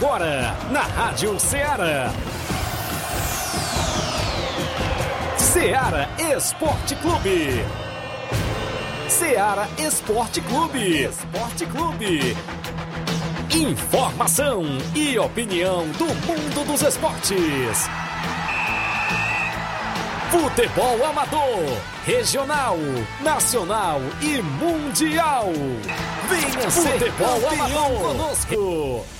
Agora na Rádio Ceará. Ceará Esporte Clube. Ceará Esporte Clube. Esporte Clube. Informação e opinião do mundo dos esportes. Futebol amador, regional, nacional e mundial. Venha ser Futebol amador conosco.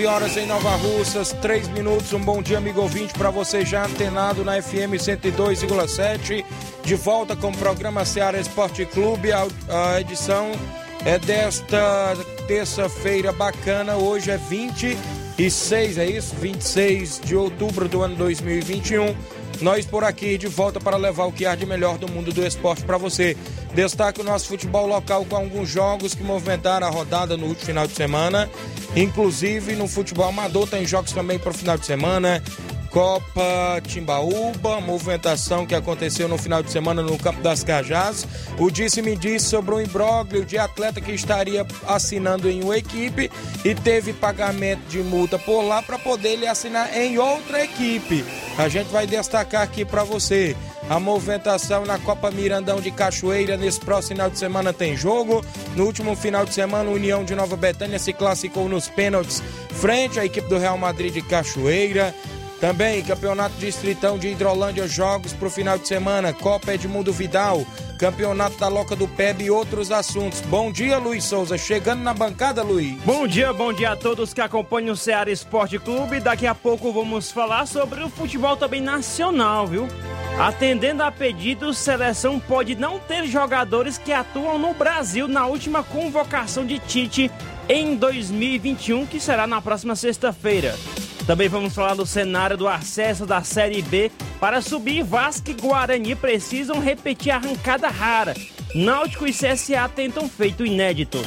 11 horas em Nova Russas, 3 minutos. Um bom dia, amigo ouvinte, para você já antenado na FM 102,7. De volta com o programa Seara Esporte Clube. A, a edição é desta terça-feira bacana. Hoje é 26, é isso? 26 de outubro do ano 2021. Nós por aqui de volta para levar o que há de melhor do mundo do esporte para você. Destaque o nosso futebol local com alguns jogos que movimentaram a rodada no último final de semana. Inclusive no futebol amador tem jogos também para o final de semana. Copa Timbaúba, movimentação que aconteceu no final de semana no Campo das Cajás. O disse-me disse sobre o imbróglio de atleta que estaria assinando em uma equipe e teve pagamento de multa por lá para poder ele assinar em outra equipe. A gente vai destacar aqui para você. A movimentação na Copa Mirandão de Cachoeira nesse próximo final de semana tem jogo. No último final de semana, a União de Nova Betânia se classificou nos pênaltis frente à equipe do Real Madrid de Cachoeira. Também Campeonato Distritão de Hidrolândia, jogos para o final de semana, Copa Edmundo Vidal, Campeonato da Loca do Peb e outros assuntos. Bom dia, Luiz Souza. Chegando na bancada, Luiz. Bom dia, bom dia a todos que acompanham o Ceará Esporte Clube. Daqui a pouco vamos falar sobre o futebol também nacional, viu? Atendendo a pedidos, seleção pode não ter jogadores que atuam no Brasil na última convocação de Tite em 2021, que será na próxima sexta-feira. Também vamos falar do cenário do acesso da Série B. Para subir, Vasco e Guarani precisam repetir a arrancada rara. Náutico e CSA tentam feito inédito.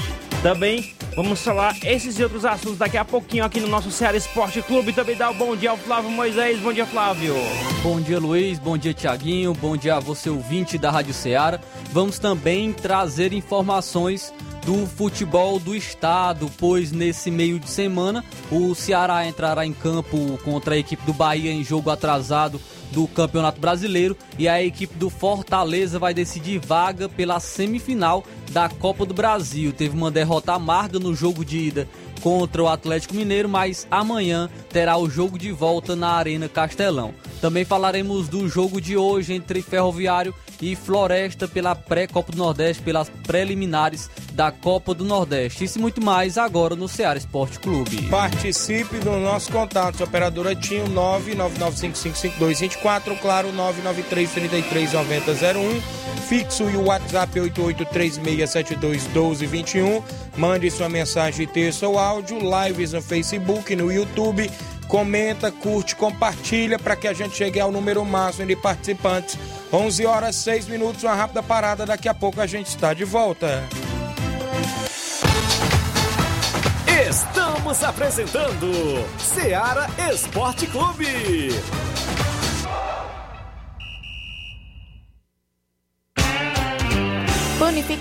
Também vamos falar esses e outros assuntos daqui a pouquinho aqui no nosso Ceará Esporte Clube. Também dá o um bom dia ao Flávio Moisés. Bom dia, Flávio. Bom dia, Luiz. Bom dia, Tiaguinho. Bom dia a você, ouvinte da Rádio Ceará. Vamos também trazer informações do futebol do estado, pois nesse meio de semana o Ceará entrará em campo contra a equipe do Bahia em jogo atrasado do Campeonato Brasileiro e a equipe do Fortaleza vai decidir vaga pela semifinal da Copa do Brasil. Teve uma derrota amarga no jogo de ida contra o Atlético Mineiro, mas amanhã terá o jogo de volta na Arena Castelão. Também falaremos do jogo de hoje entre Ferroviário e Floresta pela pré-Copa do Nordeste, pelas preliminares da Copa do Nordeste. Isso e muito mais agora no Ceará Esporte Clube. Participe do nosso contato, operadora TIM 999555224, claro 993339001, fixo e o WhatsApp 8836721221. Mande sua mensagem texto ou áudio, lives no Facebook, no YouTube comenta, curte, compartilha para que a gente chegue ao número máximo de participantes. 11 horas 6 minutos, uma rápida parada, daqui a pouco a gente está de volta. Estamos apresentando Seara Esporte Clube.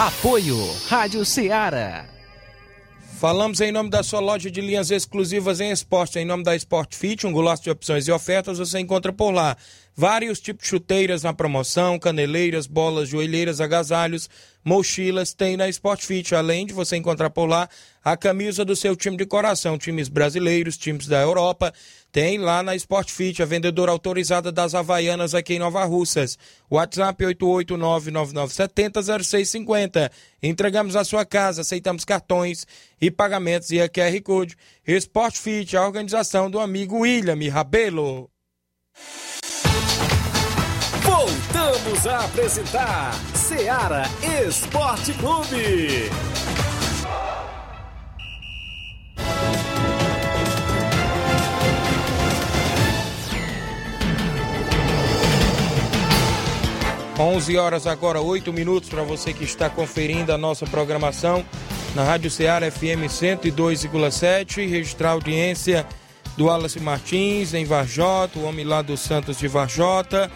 Apoio Rádio Ceará. Falamos em nome da sua loja de linhas exclusivas em esporte, em nome da Sport Fit, um golaço de opções e ofertas, você encontra por lá. Vários tipos de chuteiras na promoção, caneleiras, bolas, joelheiras, agasalhos, mochilas, tem na Sport Fit, além de você encontrar por lá a camisa do seu time de coração, times brasileiros, times da Europa, tem lá na Sport Fit, a vendedora autorizada das Havaianas aqui em Nova Russas. WhatsApp 88999700650. Entregamos a sua casa, aceitamos cartões e pagamentos e a QR Code. Sport Fit, a organização do amigo William Rabelo. Voltamos a apresentar Seara Esporte Clube. 11 horas agora, 8 minutos para você que está conferindo a nossa programação na Rádio Ceará FM 102,7. Registrar a audiência do Wallace Martins em Varjota, o homem lá do Santos de Varjota.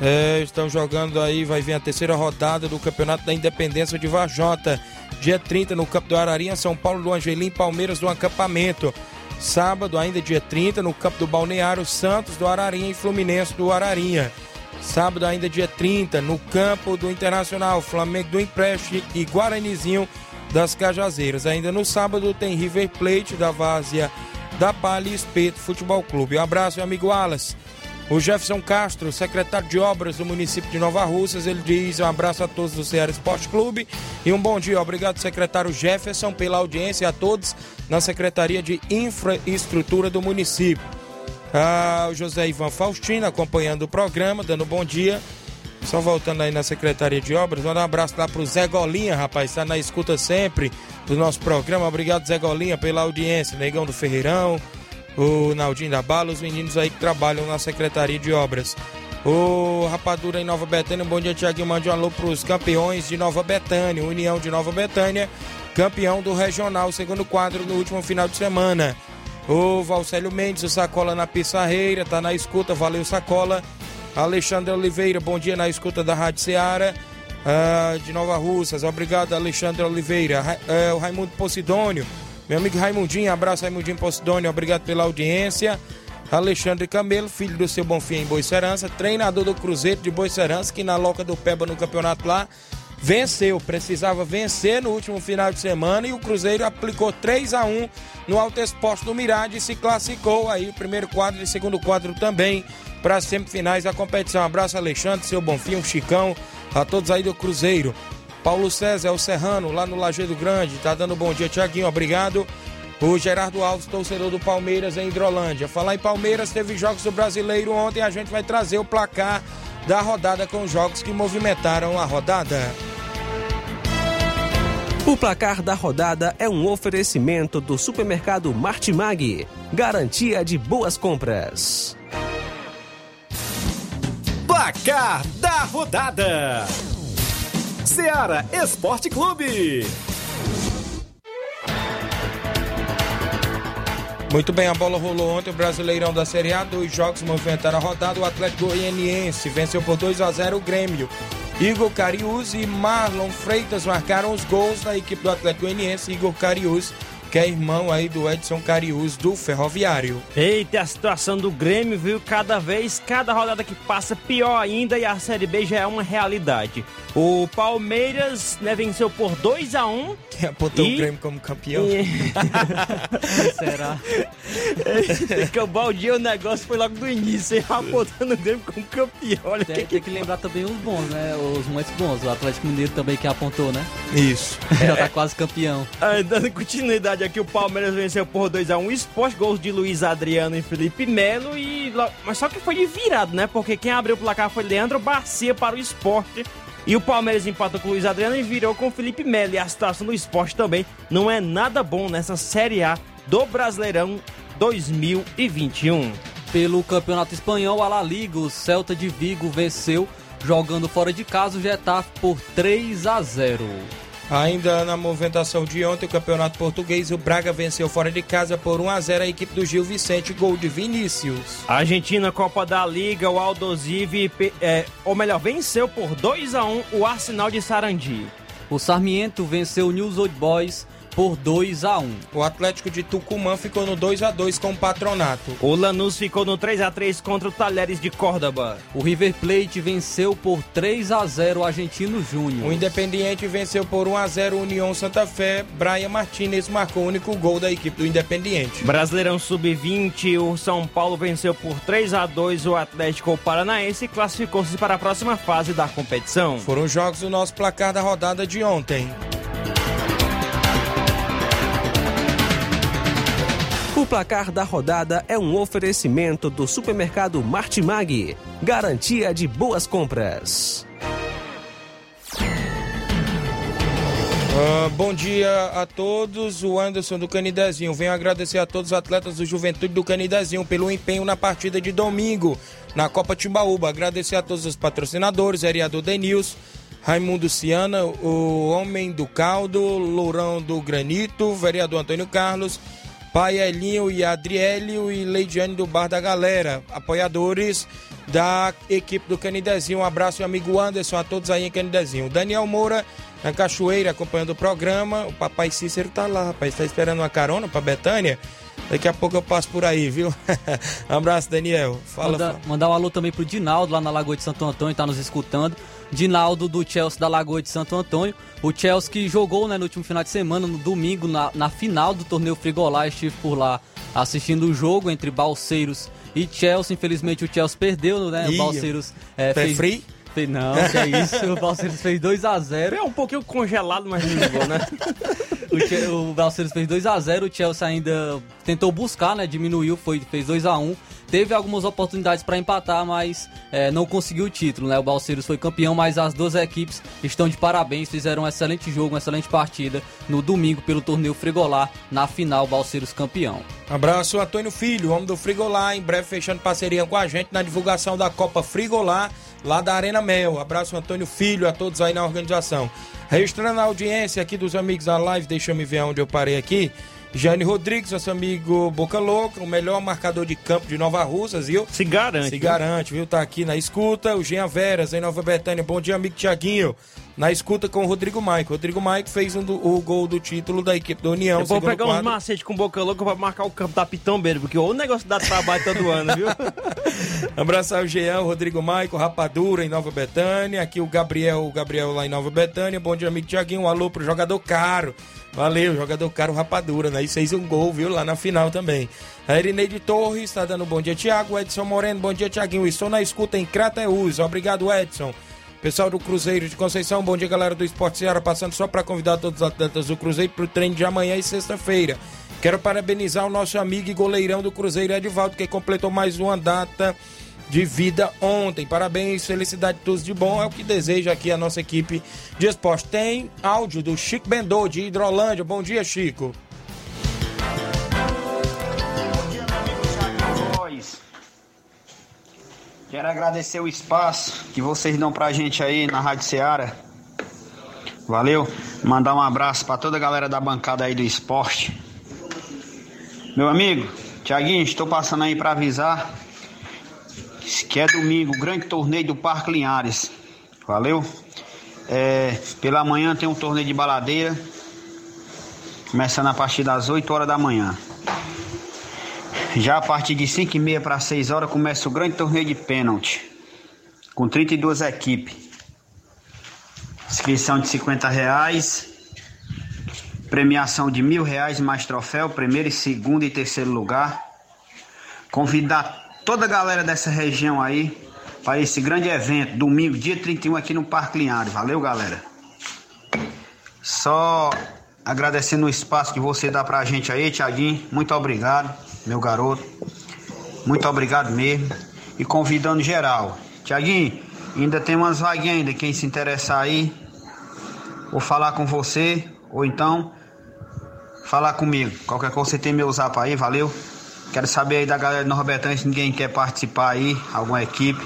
É, estão jogando aí, vai vir a terceira rodada do Campeonato da Independência de Varjota. Dia 30 no Campo do Ararinha, São Paulo do Angelim, Palmeiras do Acampamento. Sábado, ainda dia 30, no Campo do Balneário, Santos do Ararinha e Fluminense do Ararinha. Sábado, ainda dia 30, no campo do Internacional, Flamengo do Empréstimo e Guaranizinho das Cajazeiras. Ainda no sábado tem River Plate da Várzea da Palha e Espeto Futebol Clube. Um abraço, meu amigo Alas. O Jefferson Castro, secretário de obras do município de Nova Russas, ele diz um abraço a todos do Ceará Esporte Clube e um bom dia. Obrigado, secretário Jefferson, pela audiência a todos na Secretaria de Infraestrutura do município. Ah, o José Ivan Faustino acompanhando o programa, dando bom dia. Só voltando aí na Secretaria de Obras, manda um abraço lá pro Zé Golinha, rapaz, está na escuta sempre do nosso programa. Obrigado, Zé Golinha, pela audiência. Negão do Ferreirão, o Naldinho da Bala, os meninos aí que trabalham na Secretaria de Obras. O Rapadura em Nova Betânia, bom dia, Tiaguinho. Mande um alô pros campeões de Nova Betânia, União de Nova Betânia, campeão do Regional, segundo quadro no último final de semana. O Valcélio Mendes, o Sacola na Pissarreira, tá na escuta, valeu Sacola. Alexandre Oliveira, bom dia na escuta da Rádio Ceará. Uh, de Nova Russas, obrigado Alexandre Oliveira. Ra uh, o Raimundo Posidônio, meu amigo Raimundinho, abraço Raimundinho Posidônio, obrigado pela audiência. Alexandre Camelo, filho do seu Bonfim em Boicerança, treinador do Cruzeiro de Boicerança, que na Loca do Peba no campeonato lá venceu, precisava vencer no último final de semana e o Cruzeiro aplicou 3 a 1 no Alto Esporte do Mirade e se classificou aí, primeiro quadro e segundo quadro também para as semifinais da competição. Um abraço Alexandre, seu Bonfim, o Chicão, a todos aí do Cruzeiro. Paulo César, o Serrano, lá no Lajeado Grande, tá dando bom dia, Tiaguinho, obrigado. O Gerardo Alves, torcedor do Palmeiras em Hidrolândia. Falar em Palmeiras, teve jogos do Brasileiro ontem, a gente vai trazer o placar da rodada com os jogos que movimentaram a rodada. O placar da rodada é um oferecimento do supermercado Martimag. Garantia de boas compras. Placar da rodada: Seara Esporte Clube. Muito bem, a bola rolou ontem, o Brasileirão da Série A, dois jogos movimentaram a rodada, o Atlético Goianiense venceu por 2 a 0 o Grêmio. Igor Carius e Marlon Freitas marcaram os gols da equipe do Atlético Goianiense, Igor Carius que é irmão aí do Edson Carius do Ferroviário. Eita, a situação do Grêmio, viu? Cada vez, cada rodada que passa, pior ainda e a Série B já é uma realidade. O Palmeiras né, venceu por 2 a 1 um, Quem apontou e... o Grêmio como campeão? E... Será? que o balde o negócio foi logo do início, apontando o Grêmio como campeão. Olha tem, que... tem que lembrar também os bons, né? Os mais bons. O Atlético Mineiro também que apontou, né? Isso. Já tá quase campeão. Dando continuidade aqui, o Palmeiras venceu por 2x1 um, esporte, gols de Luiz Adriano e Felipe Melo. E... Mas só que foi de virado, né? Porque quem abriu o placar foi Leandro Barcia para o esporte. E o Palmeiras empatou com o Luiz Adriano e virou com o Felipe Melo. E a situação do esporte também não é nada bom nessa Série A do Brasileirão 2021. Pelo Campeonato Espanhol, a La Liga, o Celta de Vigo venceu jogando fora de casa o Getafe por 3 a 0. Ainda na movimentação de ontem, o Campeonato Português, o Braga venceu fora de casa por 1 a 0 a equipe do Gil Vicente, gol de Vinícius. Argentina, Copa da Liga, o Aldosivi, é, ou melhor, venceu por 2 a 1 o Arsenal de Sarandi. O Sarmiento venceu o News Old Boys por 2 a 1. O Atlético de Tucumã ficou no 2 a 2 com o Patronato. O Lanús ficou no 3 a 3 contra o Talheres de Córdoba. O River Plate venceu por 3 a 0 o Argentino Júnior. O Independiente venceu por 1 a 0 o União Santa Fé. Brian Martinez marcou o único gol da equipe do Independiente. Brasileirão Sub-20, o São Paulo venceu por 3 a 2 o Atlético Paranaense e classificou-se para a próxima fase da competição. Foram jogos do nosso placar da rodada de ontem. O placar da rodada é um oferecimento do supermercado Martimag. Garantia de boas compras. Uh, bom dia a todos, o Anderson do Canidezinho. Venho agradecer a todos os atletas do Juventude do Canidezinho pelo empenho na partida de domingo na Copa Timbaúba. Agradecer a todos os patrocinadores, vereador Denils, Raimundo Ciana, o Homem do Caldo, Lourão do Granito, vereador Antônio Carlos, Pai Elinho e Adriélio e Leidiane do Bar da Galera, apoiadores da equipe do Canidezinho. Um abraço, meu amigo Anderson, a todos aí em Canidezinho. Daniel Moura, na Cachoeira, acompanhando o programa. O papai Cícero tá lá, rapaz, tá esperando uma carona pra Betânia. Daqui a pouco eu passo por aí, viu? um abraço, Daniel. Fala, Manda, fala. Mandar um alô também pro Dinaldo, lá na Lagoa de Santo Antônio, tá nos escutando. Dinaldo do Chelsea da Lagoa de Santo Antônio. O Chelsea que jogou né, no último final de semana, no domingo, na, na final do torneio Frigolá. Estive por lá assistindo o jogo entre Balseiros e Chelsea. Infelizmente o Chelsea perdeu, né? Ih, o Balseiros é, fez, fez- Não, que é isso. O Balseiros fez 2x0. É um pouquinho congelado, mas muito bom, né? O, Che- o Balseiros fez 2x0, o Chelsea ainda tentou buscar, né? Diminuiu, foi, fez 2x1. Teve algumas oportunidades para empatar, mas é, não conseguiu o título, né? O Balseiros foi campeão, mas as duas equipes estão de parabéns, fizeram um excelente jogo, uma excelente partida no domingo pelo torneio Frigolá, na final, Balseiros campeão. Abraço, Antônio Filho, homem do Frigolá, em breve fechando parceria com a gente na divulgação da Copa Frigolá, lá da Arena Mel. Abraço, Antônio Filho, a todos aí na organização. Registrando a audiência aqui dos amigos da live, deixa eu me ver onde eu parei aqui. Jane Rodrigues, nosso amigo Boca Louca, o melhor marcador de campo de Nova Russas, viu? Se garante. Se viu? garante, viu? Tá aqui na escuta. O Jean Veras, em Nova Betânia. Bom dia, amigo Tiaguinho. Na escuta com o Rodrigo Maico. Rodrigo Maico fez um do- o gol do título da equipe da União. Eu vou pegar uns quadro. macetes com boca louca pra marcar o campo da Pitombeira, porque o negócio dá trabalho todo ano, viu? Abraçar o Jean, o Rodrigo Maico, Rapadura em Nova Betânia. Aqui o Gabriel, o Gabriel lá em Nova Betânia. Bom dia, amigo Tiaguinho. Um alô pro jogador caro. Valeu, jogador caro Rapadura, né? E fez um gol, viu? Lá na final também. A Irineide Torres está dando um bom dia, Tiago. Edson Moreno, bom dia, Tiaguinho. Estou na escuta em Crateus. Obrigado, Edson. Pessoal do Cruzeiro de Conceição, bom dia, galera do Esporte Seara. Passando só para convidar todos os atletas do Cruzeiro para o treino de amanhã e sexta-feira. Quero parabenizar o nosso amigo e goleirão do Cruzeiro, Edivaldo, que completou mais uma data de vida ontem. Parabéns, felicidade, todos de bom. É o que deseja aqui a nossa equipe de esporte. Tem áudio do Chico Bendô, de Hidrolândia. Bom dia, Chico. Quero agradecer o espaço que vocês dão pra gente aí na Rádio Ceará. Valeu. Mandar um abraço pra toda a galera da bancada aí do esporte. Meu amigo, Tiaguinho, estou passando aí pra avisar que é domingo, grande torneio do Parque Linhares. Valeu? É, pela manhã tem um torneio de baladeira. Começando a partir das 8 horas da manhã. Já a partir de 5 e meia para 6 horas começa o grande torneio de pênalti. Com 32 equipes. Inscrição de 50 reais. Premiação de mil reais mais troféu, primeiro, segundo e terceiro lugar. Convidar toda a galera dessa região aí para esse grande evento, domingo, dia 31, aqui no Parque Linhares. Valeu, galera. Só agradecendo o espaço que você dá pra gente aí, Tiaguinho. Muito obrigado, meu garoto. Muito obrigado mesmo. E convidando geral. Tiaguinho, ainda tem umas vaguinhas ainda. Quem se interessar aí, ou falar com você, ou então falar comigo. Qualquer coisa você tem meu zap aí, valeu? Quero saber aí da galera Nova Betânia se ninguém quer participar aí, alguma equipe.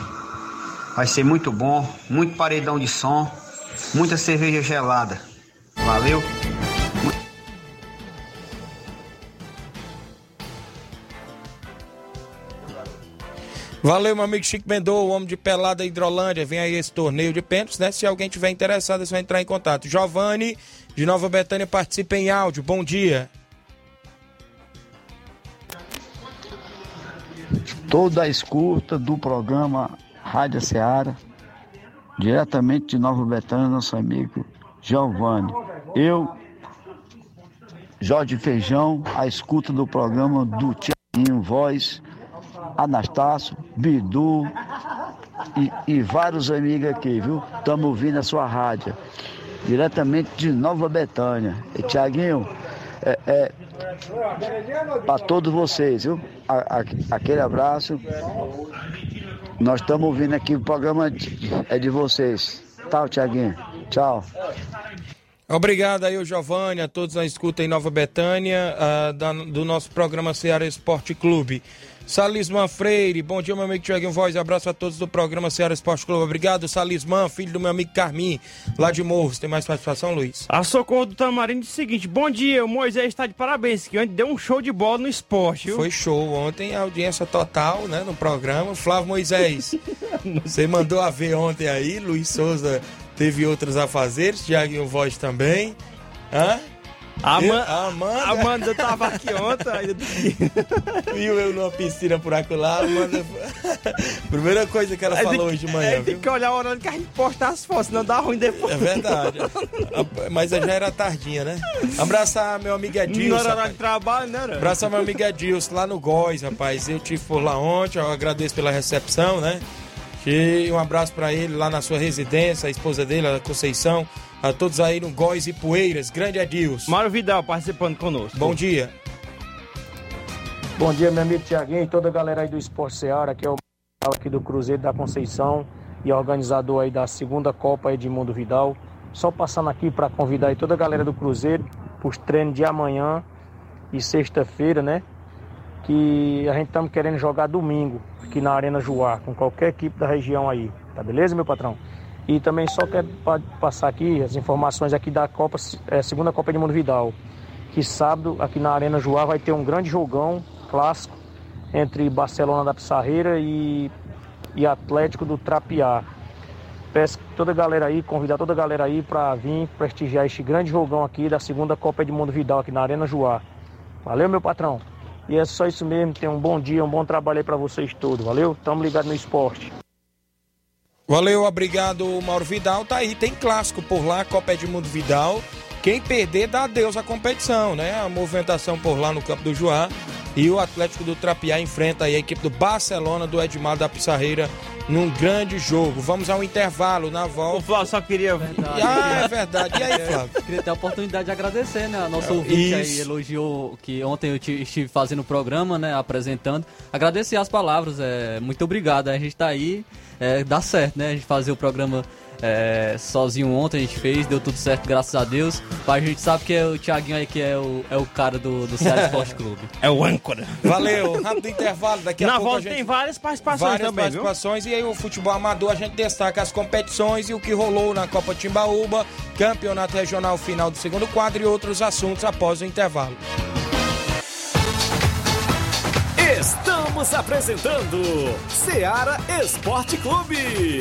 Vai ser muito bom, muito paredão de som, muita cerveja gelada. Valeu. Valeu, meu amigo Chico Mendô, o homem de pelada Hidrolândia. Vem aí esse torneio de pênaltis, né? Se alguém tiver interessado, é só entrar em contato. Giovanni, de Nova Betânia, participa em áudio. Bom dia. Toda a escuta do programa Rádio Ceará, diretamente de Nova Betânia, nosso amigo Giovanni. Eu, Jorge Feijão, a escuta do programa do Tiaguinho Voz, Anastácio, Bidu e, e vários amigos aqui, viu? Estamos ouvindo a sua rádio, diretamente de Nova Betânia. E Tiaguinho, é, é para todos vocês, viu? A- a- aquele abraço. Nós estamos ouvindo aqui o programa de- é de vocês. Tchau, Tiaguinho. Tchau. Obrigado aí, o Giovanni, a todos na escuta em Nova Betânia, ah, da- do nosso programa Ceará Esporte Clube. Salisman Freire, bom dia, meu amigo Tiaguinho Voz. Abraço a todos do programa Ceará Esporte Clube. Obrigado, Salisman, filho do meu amigo Carmim, lá de Morros. Tem mais participação, Luiz? A Socorro do Tamarindo diz o seguinte: Bom dia, o Moisés está de parabéns, que ontem deu um show de bola no esporte, viu? Foi show ontem, a audiência total, né, no programa. Flávio Moisés, você mandou a ver ontem aí, Luiz Souza teve outros afazeres, Tiaguinho Voz também. Hã? Ama- Eu- a Amanda. Amanda tava aqui ontem, Viu eu numa piscina por acolá, Amanda... Primeira coisa que ela falou hoje de manhã, aí viu? Tem que olhar a hora que a gente postar as fotos, senão dá ruim depois. É verdade. Mas já era tardinha, né? Abraçar meu amigo Edilson. Não era hora de trabalho, né? era? Abraçar meu amigo Edilson lá no Góis, rapaz. Eu tive por lá ontem, eu agradeço pela recepção, né? E um abraço pra ele lá na sua residência, a esposa dele, a Conceição, a todos aí no Góis e Poeiras. Grande Edilson. Mário Vidal participando conosco. Bom dia. Bom dia, meu amigo Tiaguinho e toda a galera aí do Esporte Seara, que é o aqui do Cruzeiro da Conceição e organizador aí da segunda Copa Edmundo Vidal. Só passando aqui para convidar aí toda a galera do Cruzeiro para os treinos de amanhã e sexta-feira, né? Que a gente estamos querendo jogar domingo aqui na Arena Juá, com qualquer equipe da região aí. Tá beleza, meu patrão? E também só quero pa- passar aqui as informações aqui da Copa, é, segunda Copa Edmundo Vidal que sábado aqui na Arena Joá vai ter um grande jogão clássico entre Barcelona da Pissarreira e, e Atlético do Trapiá. Peço toda a galera aí, convidar toda a galera aí para vir prestigiar este grande jogão aqui da segunda Copa Edmundo Vidal aqui na Arena Joá. Valeu, meu patrão. E é só isso mesmo. Tenham um bom dia, um bom trabalho aí para vocês todos. Valeu? Tamo ligado no esporte. Valeu, obrigado, Mauro Vidal. Tá aí, tem clássico por lá, Copa Edmundo Vidal. Quem perder, dá adeus à competição, né? A movimentação por lá no campo do Joá. E o Atlético do Trapiá enfrenta aí a equipe do Barcelona do Edmar da Pissarreira num grande jogo. Vamos ao intervalo na volta. O Flávio só queria. Ah, é verdade. E aí, Flávio? Queria ter a oportunidade de agradecer, né? A nossa ouvinte aí Isso. elogiou que ontem eu ti- estive fazendo o programa, né? Apresentando. Agradecer as palavras, é, muito obrigado. A gente tá aí, é, dá certo, né? A gente fazer o programa é, sozinho ontem, a gente fez, deu tudo certo, graças a Deus. Mas a gente sabe que é o Thiaguinho aí que é o, é o cara do, do Ceará Esporte Clube. É o âncora. Valeu, rápido intervalo. Daqui a Na pouco a volta gente... tem várias participações Várias também, viu? participações e aí o futebol amador a gente destaca as competições e o que rolou na Copa Timbaúba, campeonato regional final do segundo quadro e outros assuntos após o intervalo. Estamos apresentando Seara Esporte Clube.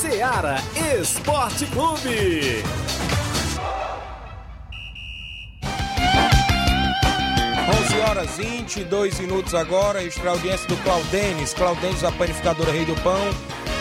Seara Esporte Clube. 11 horas 22 minutos agora, extra audiência do Claudenes, Claudenes, a panificadora Rei do Pão.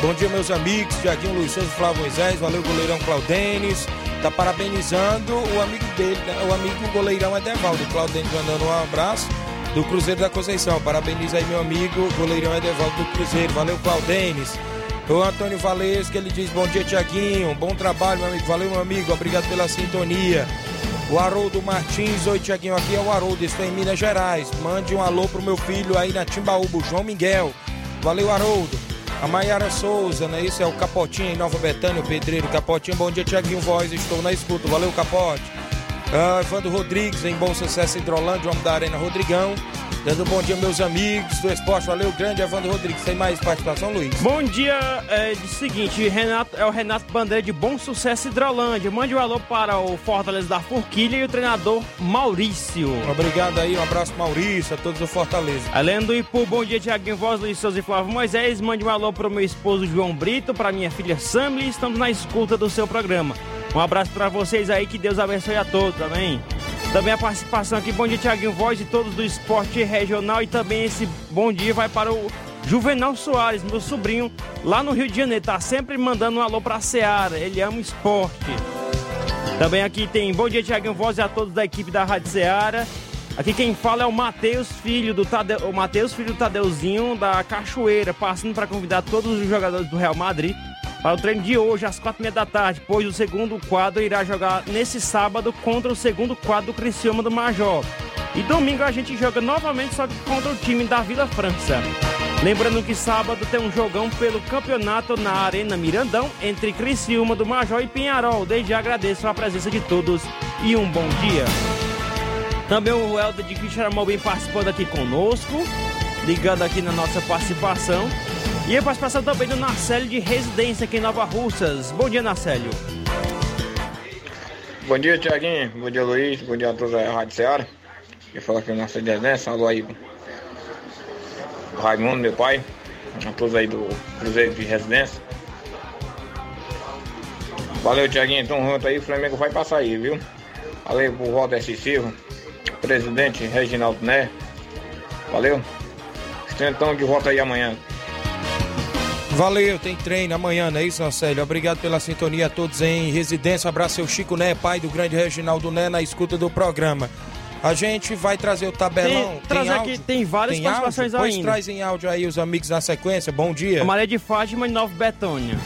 Bom dia, meus amigos, Tiaguinho Luiz Souza, Flávio Moisés, valeu, goleirão Claudenes. Tá parabenizando o amigo dele, né? o amigo goleirão Edevaldo. Claudenes mandando um abraço do Cruzeiro da Conceição. Parabeniza aí, meu amigo, goleirão Edevaldo do Cruzeiro. Valeu, Claudenes. O Antônio Valesco, ele diz: Bom dia, Tiaguinho. Bom trabalho, meu amigo. Valeu, meu amigo. Obrigado pela sintonia. O Haroldo Martins, oi Tiaguinho, aqui é o Haroldo, estou em Minas Gerais. Mande um alô pro meu filho aí na Timbaúba, João Miguel. Valeu, Haroldo. A Maiara Souza, né? Isso é o Capotinho em Nova Betânia, o Pedreiro Capotinho. Bom dia, Tiaguinho Voz, estou na escuta. Valeu, Capote. Ah, Evandro Rodrigues, em Bom Sucesso Hidrolândia, homem da Arena Rodrigão. Dando um bom dia, meus amigos do esporte. Valeu, grande Evandro Rodrigues. Tem mais participação, Luiz? Bom dia, é de seguinte, Renato, é o Renato Bandeira de Bom Sucesso Hidrolândia. Mande um alô para o Fortaleza da Forquilha e o treinador Maurício. Obrigado aí, um abraço Maurício, a todos do Fortaleza. Além do Ipu, bom dia, Tiaguinho Voz, Luiz Souza e Flávio Moisés. Mande um alô para o meu esposo João Brito, para minha filha Samly. Estamos na escuta do seu programa. Um abraço para vocês aí, que Deus abençoe a todos, amém? Também a participação aqui, bom dia, Tiaguinho Voz e todos do esporte regional. E também esse bom dia vai para o Juvenal Soares, meu sobrinho, lá no Rio de Janeiro. Tá sempre mandando um alô pra Seara. Ele ama esporte. Também aqui tem bom dia, Tiaguinho Voz a todos da equipe da Rádio Seara. Aqui quem fala é o Matheus, filho do Tadeu, o Matheus, filho do Tadeuzinho da Cachoeira, passando para convidar todos os jogadores do Real Madrid para o treino de hoje, às quatro e meia da tarde, pois o segundo quadro irá jogar nesse sábado contra o segundo quadro do Criciúma do Major. E domingo a gente joga novamente, só que contra o time da Vila França. Lembrando que sábado tem um jogão pelo campeonato na Arena Mirandão entre Criciúma do Major e Pinharol. Desde agradeço a presença de todos e um bom dia. Também o Helder de Quixaramobim participando aqui conosco, ligando aqui na nossa participação. E a participação também do Narcélio de Residência aqui em Nova Russas. Bom dia, Narcélio. Bom dia, Tiaguinho. Bom dia, Luiz. Bom dia a todos da Rádio Ceará. Eu falo aqui o Narcélio de Residência. Alô aí, Raimundo, meu pai. A todos aí do Cruzeiro de Residência. Valeu, Tiaguinho. Então, junto aí, o Flamengo vai passar aí, viu? Valeu pro Walter Silva, presidente Reginaldo Né. Valeu. Então, de volta aí amanhã. Valeu, tem treino amanhã, não é isso, Marcelo? Obrigado pela sintonia a todos em residência. Abraço seu Chico Né, pai do grande Reginaldo Né, na escuta do programa. A gente vai trazer o tabelão. Tem, trazer áudio? aqui, tem várias Tem participações áudio? Pois ainda. traz em áudio aí os amigos na sequência. Bom dia. A Maria de Fátima de Nova Betânia.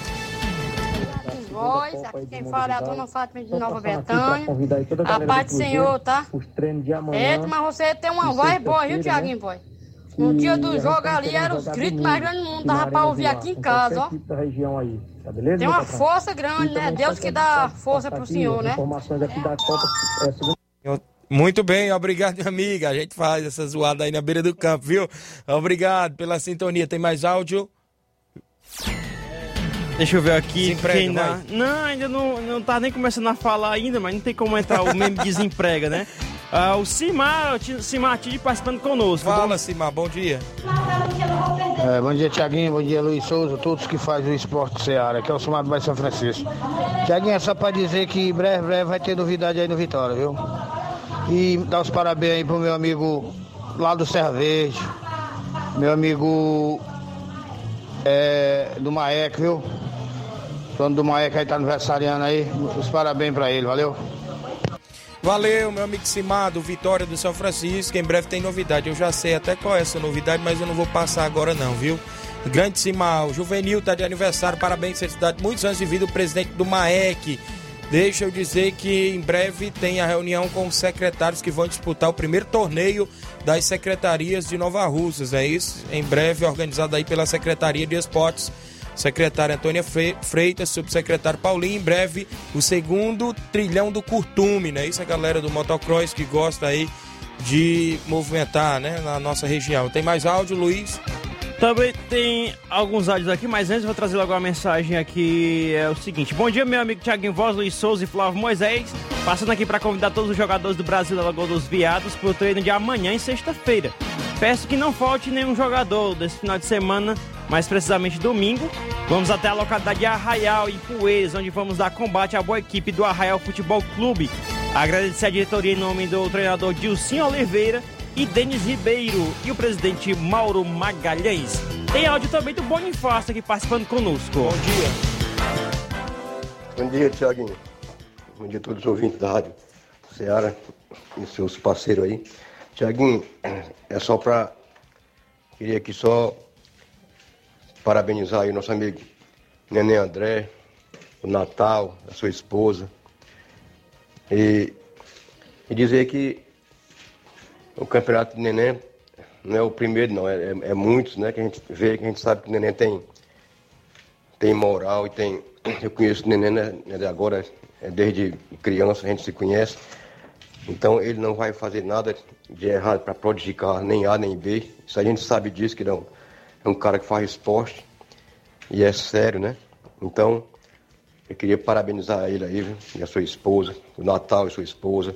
Voz, aqui quem fala é a dona Fátima de Nova Betânia. A paz do Senhor, tá? Os treinos de amanhã. Eita, mas você tem uma voz boa, viu, Tiaguinho, boy? No dia do jogo ali eram os gritos mais grandes do mundo, dava pra ouvir aqui em casa, ó. Da região aí, tá beleza? Tem uma patrão? força grande, né? Deus que dá força pro senhor, né? Informações aqui da Copa, é, Muito bem, obrigado, minha amiga. A gente faz essa zoada aí na beira do campo, viu? Obrigado pela sintonia. Tem mais áudio? Deixa eu ver aqui. Desemprega, quem dá-. Não, ainda não, não tá nem começando a falar ainda, mas não tem como entrar o meme desemprega, né? Ah, o Simar, o Ti- Simar Tide participando conosco. Fala, Simar, bom dia. É, bom dia, Tiaguinho. Bom dia, Luiz Souza. Todos que fazem o esporte Seara, que é o Sumado Bairro São Francisco. Tiaguinho, é só pra dizer que breve, breve vai ter novidade aí no Vitória, viu? E dar os parabéns aí pro meu amigo lá do Serra Verde, meu amigo é, do Maek, viu? Dono do Maek aí tá aniversariando aí. Os parabéns pra ele, valeu? Valeu, meu amigo Simar, do Vitória do São Francisco. Em breve tem novidade. Eu já sei até qual é essa novidade, mas eu não vou passar agora não, viu? Grande Simar, o Juvenil tá de aniversário, parabéns, felicidade. Muitos anos de vida, o presidente do MAEC. Deixa eu dizer que em breve tem a reunião com os secretários que vão disputar o primeiro torneio das secretarias de Nova Russas, é isso? Em breve organizado aí pela Secretaria de Esportes secretária Antônia Fre- Freitas, subsecretário Paulinho, em breve o segundo trilhão do Curtume, né? Isso é a galera do motocross que gosta aí de movimentar, né, na nossa região. Tem mais áudio, Luiz? Também tem alguns áudios aqui, mas antes vou trazer logo uma mensagem aqui. É o seguinte: Bom dia, meu amigo Thiaguinho Voz, Luiz Souza e Flávio Moisés. Passando aqui para convidar todos os jogadores do Brasil da Lagoa dos Viados para o treino de amanhã e sexta-feira. Peço que não falte nenhum jogador desse final de semana, mais precisamente domingo. Vamos até a localidade de Arraial, em Poeiras, onde vamos dar combate à boa equipe do Arraial Futebol Clube. Agradecer a diretoria em nome do treinador Dilcim Oliveira e Denis Ribeiro e o presidente Mauro Magalhães. Tem áudio também do Bonifácio aqui participando conosco. Bom dia. Bom dia, Tiaguinho. Bom dia a todos os ouvintes da Rádio Ceará e seus parceiros aí. Tiaguinho, é só para. Queria aqui só parabenizar aí o nosso amigo Neném André, o Natal, a sua esposa. E, e dizer que o campeonato do Neném não é o primeiro, não, é, é, é, muitos, né? Que a gente vê, que a gente sabe que o Neném tem, tem moral e tem. Eu conheço o Neném né, né agora, é desde criança a gente se conhece. Então ele não vai fazer nada de errado para prejudicar nem A nem B. Isso a gente sabe disso, que não é um cara que faz esporte e é sério, né? Então, eu queria parabenizar ele aí, viu? e a sua esposa, o Natal e sua esposa.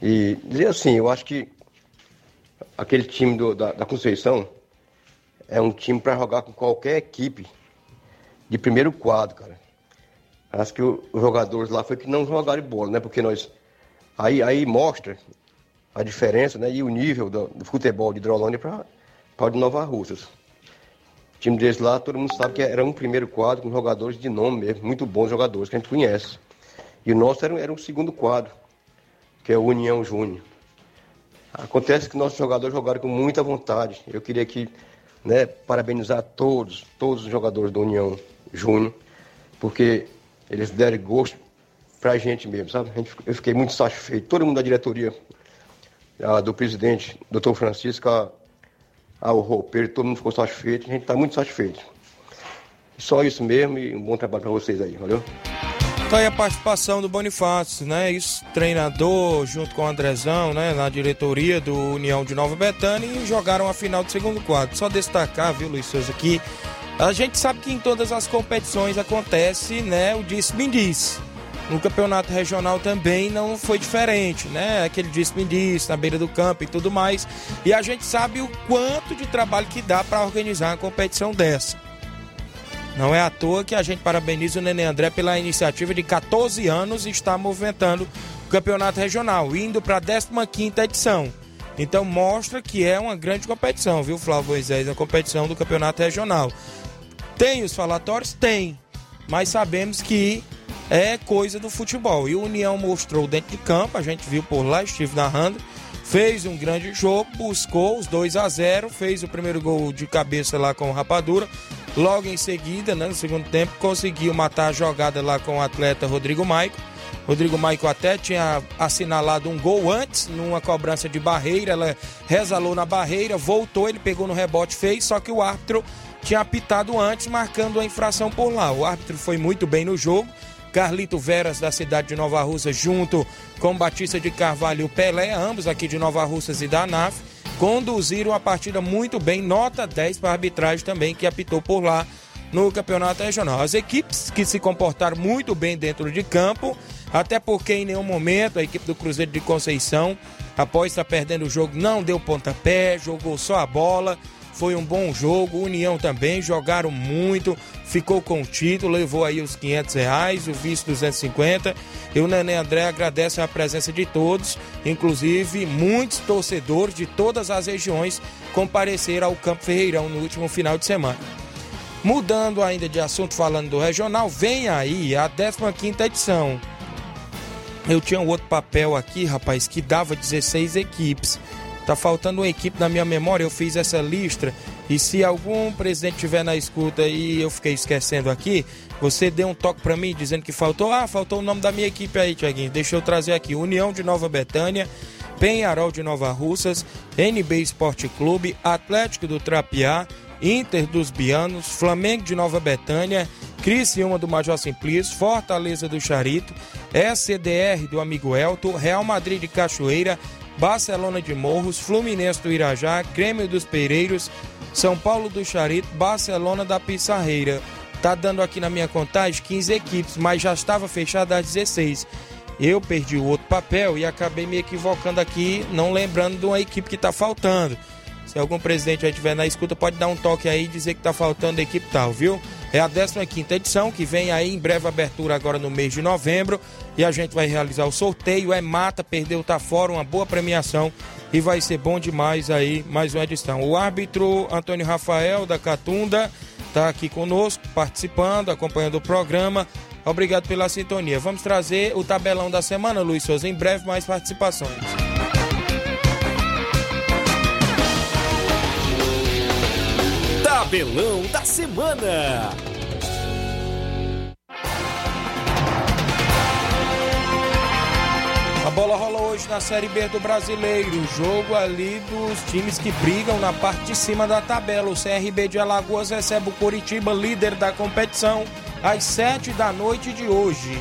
E dizer assim, eu acho que aquele time do, da, da Conceição é um time para jogar com qualquer equipe de primeiro quadro, cara. Acho que os jogadores lá foi que não jogaram bola, né? Porque nós. Aí, aí mostra a diferença né? e o nível do, do futebol de Hidrolândia para de Nova Russas. O time deles lá, todo mundo sabe que era um primeiro quadro com jogadores de nome mesmo, muito bons jogadores que a gente conhece. E o nosso era, era um segundo quadro, que é o União Júnior. Acontece que nossos jogadores jogaram com muita vontade. Eu queria aqui né, parabenizar todos, todos os jogadores da União Júnior, porque eles deram gosto pra gente mesmo, sabe? Eu fiquei muito satisfeito. Todo mundo da diretoria, a, do presidente, doutor Francisco, a, ao roupeiro, todo mundo ficou satisfeito. A gente está muito satisfeito. Só isso mesmo e um bom trabalho para vocês aí, valeu? Então aí a participação do Bonifácio, né? Isso, treinador, junto com o Andrezão, né? Na diretoria do União de Nova Betânia e jogaram a final do segundo quadro. Só destacar, viu, Luiz Souza, que a gente sabe que em todas as competições acontece, né? O disse-me diz. No campeonato regional também não foi diferente, né? Aquele disse-me diz na beira do campo e tudo mais. E a gente sabe o quanto de trabalho que dá para organizar uma competição dessa. Não é à toa que a gente parabeniza o Nenê André pela iniciativa de 14 anos e está movimentando o campeonato regional, indo para a 15 edição. Então mostra que é uma grande competição, viu, Flávio Moisés? A competição do campeonato regional. Tem os falatórios? Tem. Mas sabemos que é coisa do futebol. E o União mostrou dentro de campo, a gente viu por lá, estive narrando. Fez um grande jogo, buscou os 2 a 0 fez o primeiro gol de cabeça lá com o Rapadura. Logo em seguida, né, no segundo tempo, conseguiu matar a jogada lá com o atleta Rodrigo Maico. Rodrigo Maico até tinha assinalado um gol antes, numa cobrança de barreira. Ela resalou na barreira, voltou, ele pegou no rebote, fez, só que o árbitro tinha apitado antes, marcando a infração por lá. O árbitro foi muito bem no jogo. Carlito Veras, da cidade de Nova Russa, junto com Batista de Carvalho e Pelé, ambos aqui de Nova Russas e da ANAF conduziram a partida muito bem, nota 10 para a arbitragem também que apitou por lá no campeonato regional. As equipes que se comportaram muito bem dentro de campo, até porque em nenhum momento a equipe do Cruzeiro de Conceição, após estar perdendo o jogo, não deu pontapé, jogou só a bola. Foi um bom jogo, União também, jogaram muito, ficou com o título, levou aí os 500 reais, o vice 250 e o Nenê André agradece a presença de todos, inclusive muitos torcedores de todas as regiões compareceram ao Campo Ferreirão no último final de semana. Mudando ainda de assunto, falando do regional, vem aí a 15 edição. Eu tinha um outro papel aqui, rapaz, que dava 16 equipes. Tá faltando uma equipe na minha memória, eu fiz essa lista. E se algum presidente tiver na escuta e eu fiquei esquecendo aqui, você deu um toque para mim dizendo que faltou. Ah, faltou o nome da minha equipe aí, Tiaguinho. Deixa eu trazer aqui: União de Nova Betânia, Penharol de Nova Russas, NB Esporte Clube, Atlético do Trapiá, Inter dos Bianos, Flamengo de Nova Betânia, Criciúma do Major Simplício, Fortaleza do Charito, SCDR do Amigo Elton, Real Madrid de Cachoeira, Barcelona de Morros, Fluminense do Irajá, Grêmio dos Pereiros, São Paulo do Charito, Barcelona da Pissarreira. Tá dando aqui na minha contagem 15 equipes, mas já estava fechada às 16. Eu perdi o outro papel e acabei me equivocando aqui, não lembrando de uma equipe que está faltando. Se algum presidente aí estiver na escuta, pode dar um toque aí e dizer que tá faltando equipe tal, viu? É a 15 edição, que vem aí em breve abertura agora no mês de novembro. E a gente vai realizar o sorteio. É mata, perdeu, tá fora, uma boa premiação. E vai ser bom demais aí, mais uma edição. O árbitro Antônio Rafael, da Catunda, tá aqui conosco, participando, acompanhando o programa. Obrigado pela sintonia. Vamos trazer o tabelão da semana, Luiz Souza. Em breve, mais participações. Tabelão da semana. A bola rola hoje na Série B do Brasileiro. Jogo ali dos times que brigam na parte de cima da tabela. O CRB de Alagoas recebe o Coritiba, líder da competição, às sete da noite de hoje.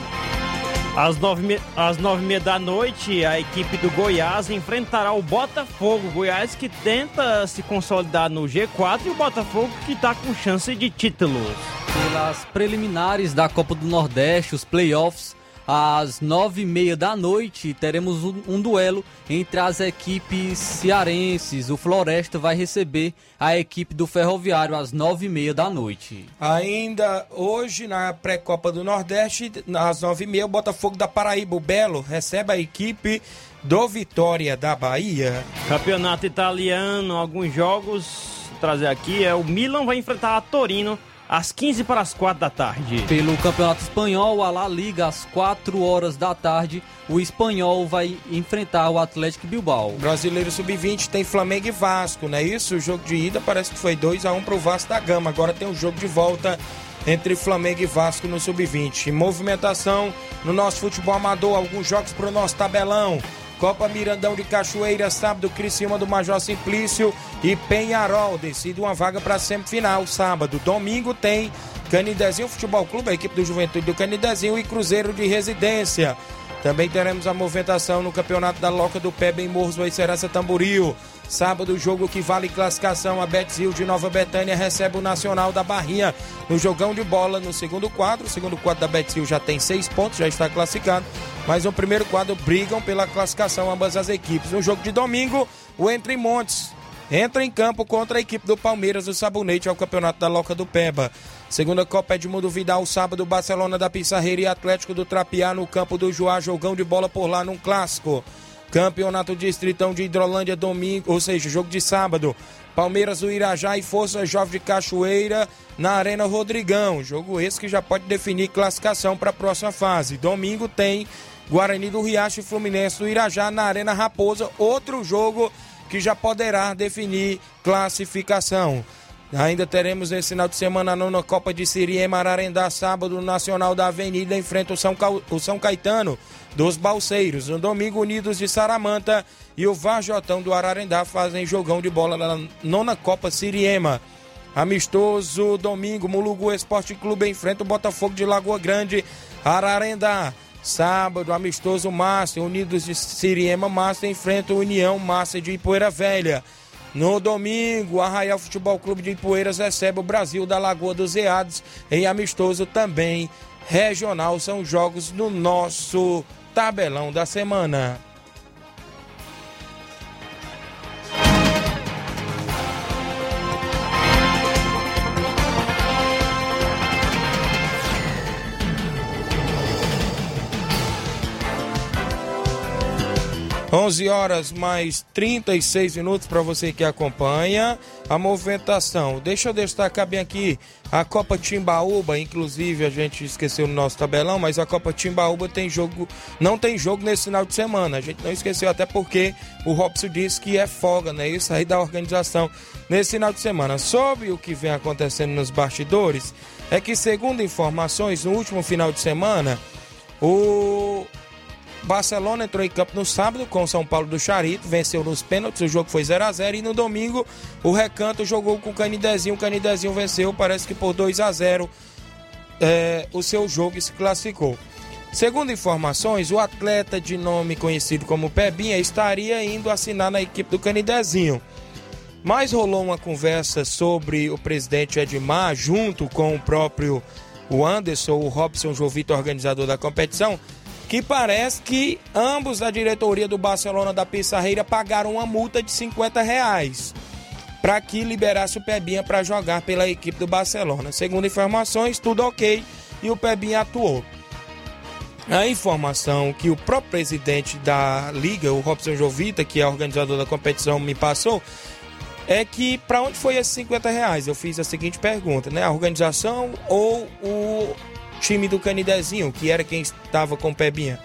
Às nove, às nove e meia da noite, a equipe do Goiás enfrentará o Botafogo. Goiás que tenta se consolidar no G4 e o Botafogo que está com chance de títulos. Pelas preliminares da Copa do Nordeste, os playoffs, às nove e meia da noite, teremos um, um duelo entre as equipes cearenses. O Floresta vai receber a equipe do Ferroviário às nove e meia da noite. Ainda hoje, na pré-copa do Nordeste, às nove e meia, o Botafogo da Paraíba, o Belo, recebe a equipe do Vitória da Bahia. Campeonato italiano, alguns jogos, vou trazer aqui, é o Milan vai enfrentar a Torino às 15 para as 4 da tarde. Pelo Campeonato Espanhol, a La Liga, às 4 horas da tarde, o Espanhol vai enfrentar o Atlético Bilbao. Brasileiro Sub-20 tem Flamengo e Vasco, não é isso? O jogo de ida parece que foi 2 a 1 para o Vasco da Gama. Agora tem o jogo de volta entre Flamengo e Vasco no Sub-20. Movimentação no nosso futebol amador, alguns jogos para o nosso tabelão. Copa Mirandão de Cachoeira, sábado, Criciúma do Major Simplício e Penharol. Decide uma vaga para semifinal, sábado. Domingo tem Canidezinho Futebol Clube, a equipe do Juventude do Canidezinho e Cruzeiro de Residência. Também teremos a movimentação no Campeonato da Loca do Pé, em Morros do Serança Tamboril. Sábado, jogo que vale classificação. A Betzil de Nova Betânia recebe o Nacional da Barrinha no jogão de bola no segundo quadro. O segundo quadro da Betzil já tem seis pontos, já está classificado. Mas no primeiro quadro brigam pela classificação ambas as equipes. No jogo de domingo, o Entre Montes entra em campo contra a equipe do Palmeiras, o Sabonete, ao Campeonato da Loca do Peba. Segunda Copa Edmundo Vidal, sábado, Barcelona da Pissarreira e Atlético do Trapiá no campo do Joá, jogão de bola por lá num clássico. Campeonato Distritão de Hidrolândia, domingo, ou seja, jogo de sábado. Palmeiras do Irajá e Força Jovem de Cachoeira na Arena Rodrigão. Jogo esse que já pode definir classificação para a próxima fase. Domingo tem Guarani do Riacho e Fluminense do Irajá na Arena Raposa. Outro jogo que já poderá definir classificação. Ainda teremos nesse final de semana a nona Copa de Siriema Ararendá, sábado, no Nacional da Avenida, enfrenta o São, Cau- o São Caetano dos Balseiros. No domingo, Unidos de Saramanta e o Varjotão do Ararendá fazem jogão de bola na nona Copa Siriema. Amistoso, domingo, Mulugu Esporte Clube enfrenta o Botafogo de Lagoa Grande, Ararendá. Sábado, amistoso Márcio, Unidos de Siriema Márcio enfrenta o União Márcia de Ipoeira Velha. No domingo, Arraial Futebol Clube de Ipueiras recebe o Brasil da Lagoa dos Eados em amistoso também regional. São jogos do nosso tabelão da semana. Onze horas mais 36 minutos para você que acompanha a movimentação. Deixa eu destacar bem aqui a Copa Timbaúba, inclusive a gente esqueceu no nosso tabelão, mas a Copa Timbaúba tem jogo, não tem jogo nesse final de semana. A gente não esqueceu até porque o Robson disse que é folga, né? Isso aí da organização nesse final de semana. Sobre o que vem acontecendo nos bastidores, é que segundo informações, no último final de semana, o Barcelona entrou em campo no sábado com o São Paulo do Charito, venceu nos pênaltis, o jogo foi 0 a 0 e no domingo o Recanto jogou com o Canidezinho, o Canidezinho venceu, parece que por 2 a 0 é, o seu jogo e se classificou. Segundo informações, o atleta de nome conhecido como Pebinha estaria indo assinar na equipe do Canidezinho. Mas rolou uma conversa sobre o presidente Edmar, junto com o próprio o Anderson, o Robson João Vitor, organizador da competição, que parece que ambos da diretoria do Barcelona da Pissarreira pagaram uma multa de 50 reais. para que liberasse o Pebinha para jogar pela equipe do Barcelona. Segundo informações, tudo ok e o Pebinha atuou. A informação que o próprio presidente da liga, o Robson Jovita, que é organizador da competição, me passou é que para onde foi esses 50 reais? Eu fiz a seguinte pergunta, né? A organização ou o time do Canidezinho, que era quem estava com o Pebinha?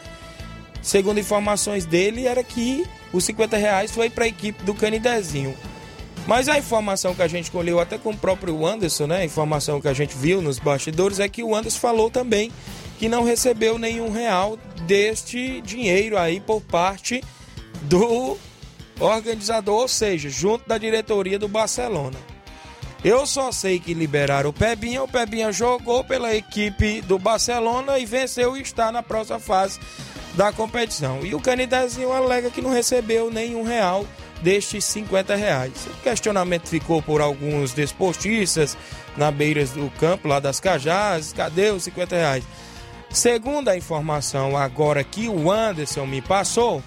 Segundo informações dele, era que os 50 reais foi para a equipe do Canidezinho. Mas a informação que a gente colheu até com o próprio Anderson, né? A informação que a gente viu nos bastidores é que o Anderson falou também que não recebeu nenhum real deste dinheiro aí por parte do organizador, ou seja, junto da diretoria do Barcelona. Eu só sei que liberaram o Pebinha, o Pebinha jogou pela equipe do Barcelona e venceu e está na próxima fase da competição. E o Canidezinho alega que não recebeu nenhum real destes 50 reais. O questionamento ficou por alguns desportistas na beira do campo lá das Cajás, cadê os 50 reais? Segundo a informação agora que o Anderson me passou,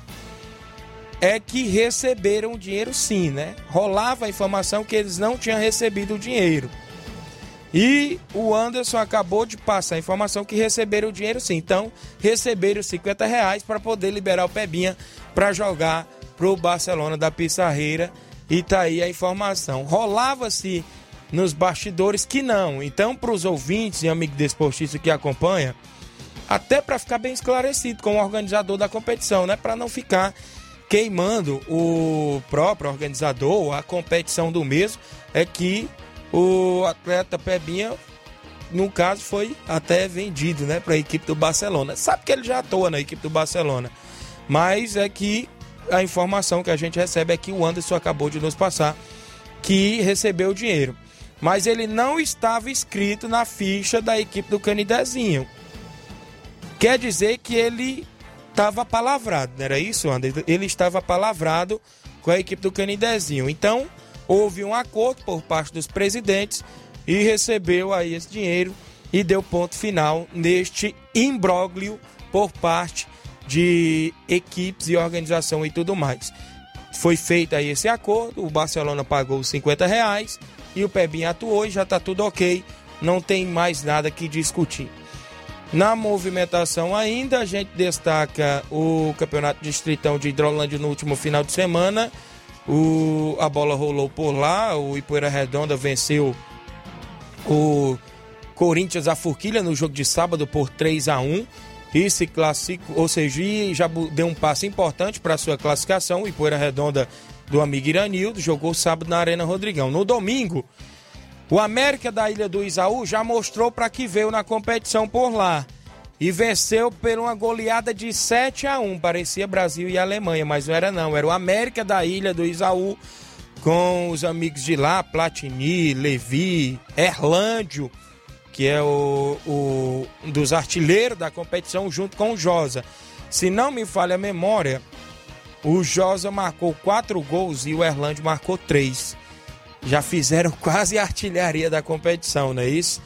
é que receberam o dinheiro sim, né? Rolava a informação que eles não tinham recebido o dinheiro. E o Anderson acabou de passar a informação que receberam o dinheiro sim. Então, receberam 50 reais para poder liberar o Pebinha para jogar pro Barcelona da Pissarreira. E tá aí a informação. Rolava-se nos bastidores que não. Então, para os ouvintes e amigos desportistas que acompanham, até para ficar bem esclarecido com o organizador da competição, né? Para não ficar queimando o próprio organizador, a competição do mesmo, é que o atleta Pebinha, no caso, foi até vendido né, para a equipe do Barcelona. Sabe que ele já atua na equipe do Barcelona, mas é que a informação que a gente recebe é que o Anderson acabou de nos passar que recebeu o dinheiro. Mas ele não estava inscrito na ficha da equipe do Canidezinho. Quer dizer que ele estava palavrado, não era isso, Anderson? Ele estava palavrado com a equipe do Canidezinho. Então, houve um acordo por parte dos presidentes e recebeu aí esse dinheiro e deu ponto final neste imbróglio por parte de equipes e organização e tudo mais. Foi feito aí esse acordo, o Barcelona pagou os 50 reais e o Pebinho atuou e já está tudo ok, não tem mais nada que discutir. Na movimentação ainda, a gente destaca o Campeonato Distritão de Hidrolândia no último final de semana. O, a bola rolou por lá, o Ipoeira Redonda venceu o Corinthians a Forquilha no jogo de sábado por 3 a 1 e se classificou, ou seja, já deu um passo importante para a sua classificação. O Ipoeira Redonda do amigo Iranildo jogou sábado na Arena Rodrigão. No domingo, o América da Ilha do Isaú já mostrou para que veio na competição por lá e venceu por uma goleada de 7 a 1. Parecia Brasil e Alemanha, mas não era não, era o América da Ilha do Isaú com os amigos de lá, Platini, Levi, Erlândio, que é o, o um dos artilheiros da competição junto com o Josa. Se não me falha a memória, o Josa marcou quatro gols e o Erlândio marcou três já fizeram quase a artilharia da competição, não é isso?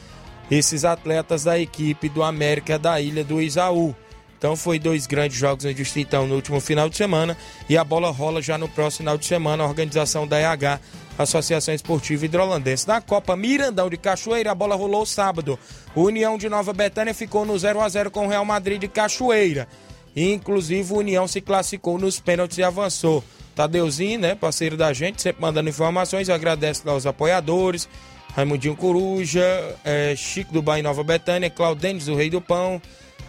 Esses atletas da equipe do América da Ilha do Isaú. Então foi dois grandes jogos no Distritão no último final de semana e a bola rola já no próximo final de semana, a organização da EH, Associação Esportiva Hidrolandense. Na Copa Mirandão de Cachoeira, a bola rolou sábado. O União de Nova Betânia ficou no 0 a 0 com o Real Madrid de Cachoeira. Inclusive, o União se classificou nos pênaltis e avançou. Tadeuzinho, né, parceiro da gente, sempre mandando informações. Agradeço aos apoiadores. Raimundinho Coruja, é, Chico do Bairro Nova Betânia, Claudênis do Rei do Pão,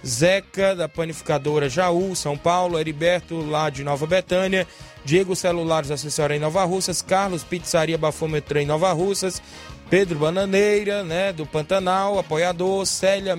Zeca da Panificadora Jaú, São Paulo, Heriberto lá de Nova Betânia, Diego Celulares, assessora em Nova Russas, Carlos Pizzaria Bafômetro em Nova Russas, Pedro Bananeira, né, do Pantanal, apoiador, Célia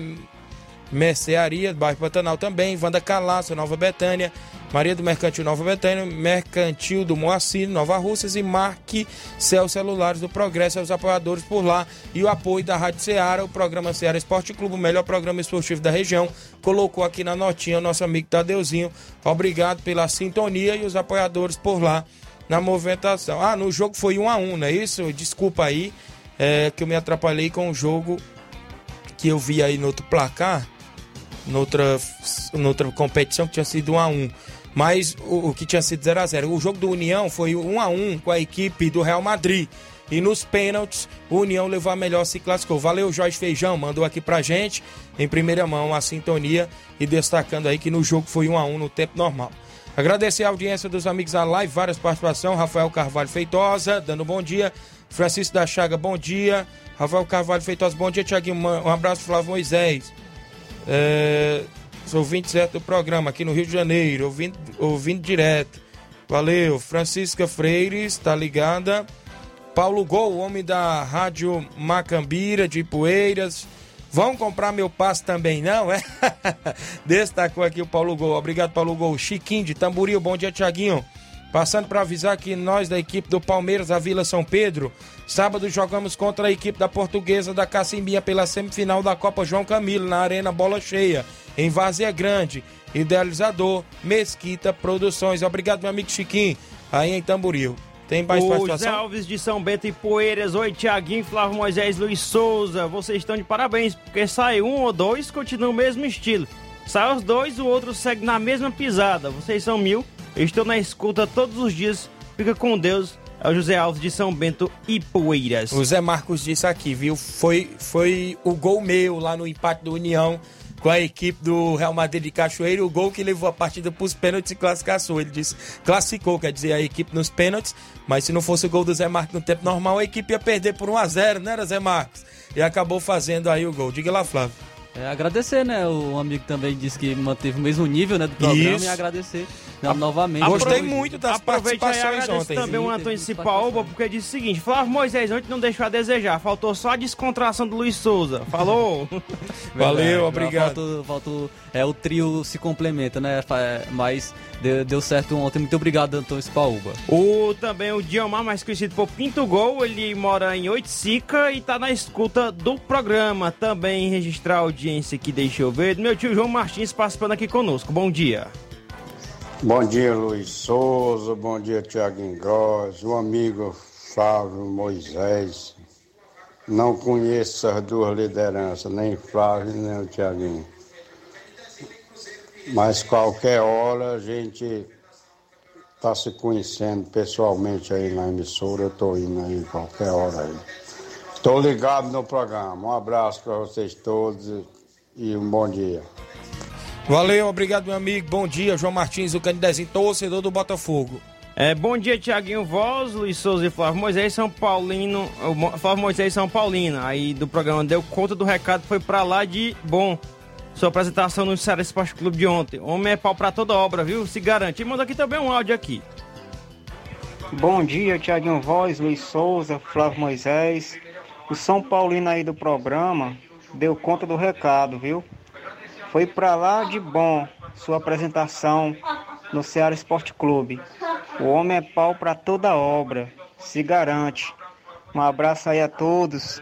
Mercearia, do bairro Pantanal também, Wanda Calaço, Nova Betânia, Maria do Mercantil Nova Betânia, Mercantil do Moacir, Nova Russas e Marque Céu Celulares do Progresso, aos apoiadores por lá e o apoio da Rádio Ceará, o programa Ceará Esporte Clube, o melhor programa esportivo da região, colocou aqui na notinha o nosso amigo Tadeuzinho. Obrigado pela sintonia e os apoiadores por lá na movimentação. Ah, no jogo foi um a um, não é isso? Desculpa aí, é, que eu me atrapalhei com o jogo que eu vi aí no outro placar, noutra, noutra competição que tinha sido um a um. Mas o, o que tinha sido 0 a 0 O jogo do União foi 1 a 1 com a equipe do Real Madrid. E nos pênaltis, o União levou a melhor, se classificou. Valeu, Jorge Feijão, mandou aqui pra gente, em primeira mão, a sintonia e destacando aí que no jogo foi 1 a 1 no tempo normal. Agradecer a audiência dos amigos da live, várias participações. Rafael Carvalho Feitosa, dando bom dia. Francisco da Chaga, bom dia. Rafael Carvalho Feitosa, bom dia, Tiaguinho. Um abraço, Flávio Moisés. É, sou ouvinte certo do programa aqui no Rio de Janeiro, ouvindo, ouvindo direto. Valeu. Francisca Freire, está ligada. Paulo Gol, homem da Rádio Macambira de Poeiras. Vão comprar meu passe também, não, é? Destacou aqui o Paulo Gol. Obrigado, Paulo Gol. Chiquinho de Tamboril, bom dia, Tiaguinho. Passando para avisar que nós da equipe do Palmeiras da Vila São Pedro, sábado jogamos contra a equipe da Portuguesa da Cacimbinha pela semifinal da Copa João Camilo na Arena Bola Cheia, em Vazia Grande. Idealizador Mesquita Produções. Obrigado, meu amigo Chiquinho, aí em Tamboril. Tem mais o participação? Alves de São Bento e Poeiras. Oi, Tiaguinho, Flávio Moisés, Luiz Souza. Vocês estão de parabéns, porque sai um ou dois, continua o mesmo estilo. Sai os dois, o outro segue na mesma pisada. Vocês são mil. Estou na escuta todos os dias. Fica com Deus. É o José Alves de São Bento e Poeiras. O Zé Marcos disse aqui, viu? Foi, foi o gol meu lá no empate do União com a equipe do Real Madrid de Cachoeiro, o gol que levou a partida para os pênaltis e classificou. Ele disse, classificou, quer dizer, a equipe nos pênaltis, mas se não fosse o gol do Zé Marcos no tempo normal, a equipe ia perder por 1 a 0 né, Zé Marcos? E acabou fazendo aí o gol. Diga lá, Flávio. É, agradecer, né? O amigo também disse que manteve o mesmo nível né, do programa Isso. e agradecer né, novamente. Gostei muito das e participações ontem. também o Antônio Cipaúba, porque disse o seguinte: Flávio Moisés ontem não deixou a desejar, faltou só a descontração do Luiz Souza. Falou? Valeu, obrigado. Falta, é, o trio se complementa, né? É, Mas deu, deu certo ontem. Muito obrigado, Antônio Spaúba. O, também o Diomar, mais conhecido por Pinto Gol, ele mora em Oiticica e tá na escuta do programa. Também registrar a audiência aqui, deixa eu ver, meu tio João Martins participando aqui conosco. Bom dia. Bom dia, Luiz Souza. Bom dia, Tiago Ingross. O amigo Flávio Moisés. Não conheço essas duas lideranças, nem Flávio nem o Tiaguinho. Mas qualquer hora a gente está se conhecendo pessoalmente aí na emissora. Eu estou indo aí qualquer hora aí. Estou ligado no programa. Um abraço para vocês todos e um bom dia. Valeu, obrigado, meu amigo. Bom dia, João Martins, o candidato torcedor do Botafogo. É, bom dia, Tiaguinho Voz, Luiz Souza e Flávio Moisés São Paulino. Flávio Moisés São Paulino. Aí do programa deu conta do recado, foi pra lá de bom. Sua apresentação no Ceará Esporte Clube de ontem. Homem é pau pra toda obra, viu? Se garante. E manda aqui também um áudio aqui. Bom dia, Tiaguinho Voz, Luiz Souza, Flávio Moisés. O São Paulino aí do programa deu conta do recado, viu? Foi pra lá de bom sua apresentação no Ceará Esporte Clube. O homem é pau pra toda obra, se garante. Um abraço aí a todos.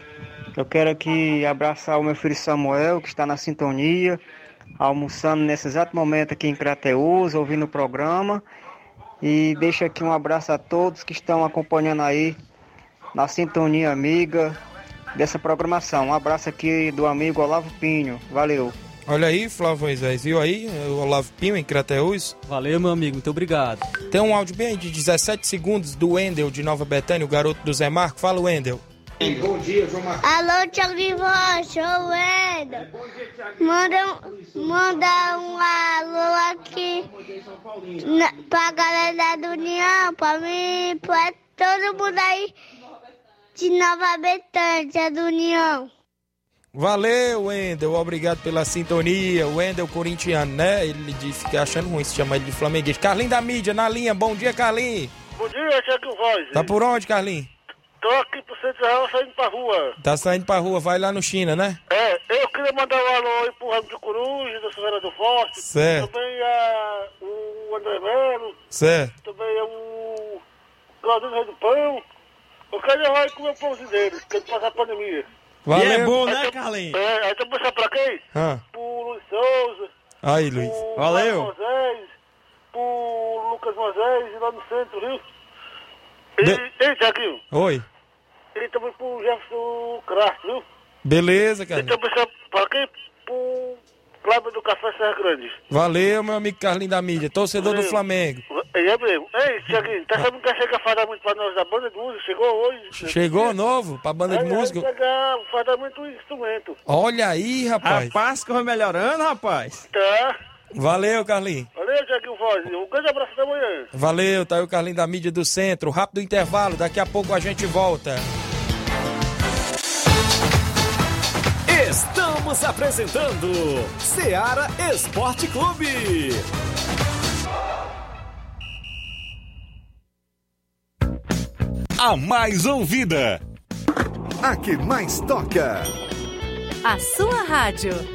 Eu quero aqui abraçar o meu filho Samuel, que está na sintonia, almoçando nesse exato momento aqui em Crateus, ouvindo o programa. E deixo aqui um abraço a todos que estão acompanhando aí na sintonia amiga dessa programação. Um abraço aqui do amigo Olavo Pinho. Valeu. Olha aí, Flávio Moisés, viu aí? O Olavo Pinho em Crateus. Valeu, meu amigo, muito obrigado. Tem um áudio bem de 17 segundos do Wendel de Nova Betânia, o garoto do Zé Marco. Fala, Wendel. Bom dia, João Marcos. Alô, Thiago de Voz, sou o Eda. Manda, um- manda um alô aqui na, pra galera da União, pra mim, pra todo mundo aí de Nova Betânia, da União. Valeu, Wendel. Obrigado pela sintonia. O Wendel corintiano, né? Ele disse que achando ruim se chamar ele de flamenguista. Carlinho da mídia, na linha. Bom dia, Carlinho. Bom dia, Tiago Voz. Tá por onde, Carlinho? Tô aqui pro Centro Real saindo pra rua. Tá saindo pra rua, vai lá no China, né? É, eu queria mandar um alô aí pro Ramo de Coruja, da Silveira do Forte. Certo. Também a, o André Melo. Certo. Também a o Claudinho Rei do Pão. Eu quero aí comer o pãozinho deles, que ele passar a pandemia. Valeu. E é bom, Aí né, tem- Carlinhos? É, aí também sabe pra quem? Ah. Pro Luiz Souza. Aí, Luiz. pro Valeu. Moisés. Pro Lucas Moisés, lá no centro, viu? E, De- Ei, Tiaguinho. Oi. E também pro Jefferson Craft, viu? Beleza, E Carlinho. também sabe pra quem? Pro Cláudio do Café Serra Grande. Valeu, meu amigo Carlinhos da mídia, torcedor do Valeu. Flamengo. É mesmo. Ei, Tiaguinho, tá sabendo que chega a falar muito pra nós da banda de música? Chegou hoje? Chegou novo pra banda de É, música. É, chegar, faz muito instrumento. Olha aí, rapaz. Rapaz, que vai melhorando, rapaz. Tá. Valeu, Carlinhos. Valeu, Tiaguinho Voz. Um grande abraço até amanhã. Valeu, tá aí o Carlinhos da mídia do centro. Rápido intervalo, daqui a pouco a gente volta. Estamos apresentando Seara Esporte Clube. A mais ouvida. A que mais toca. A sua rádio.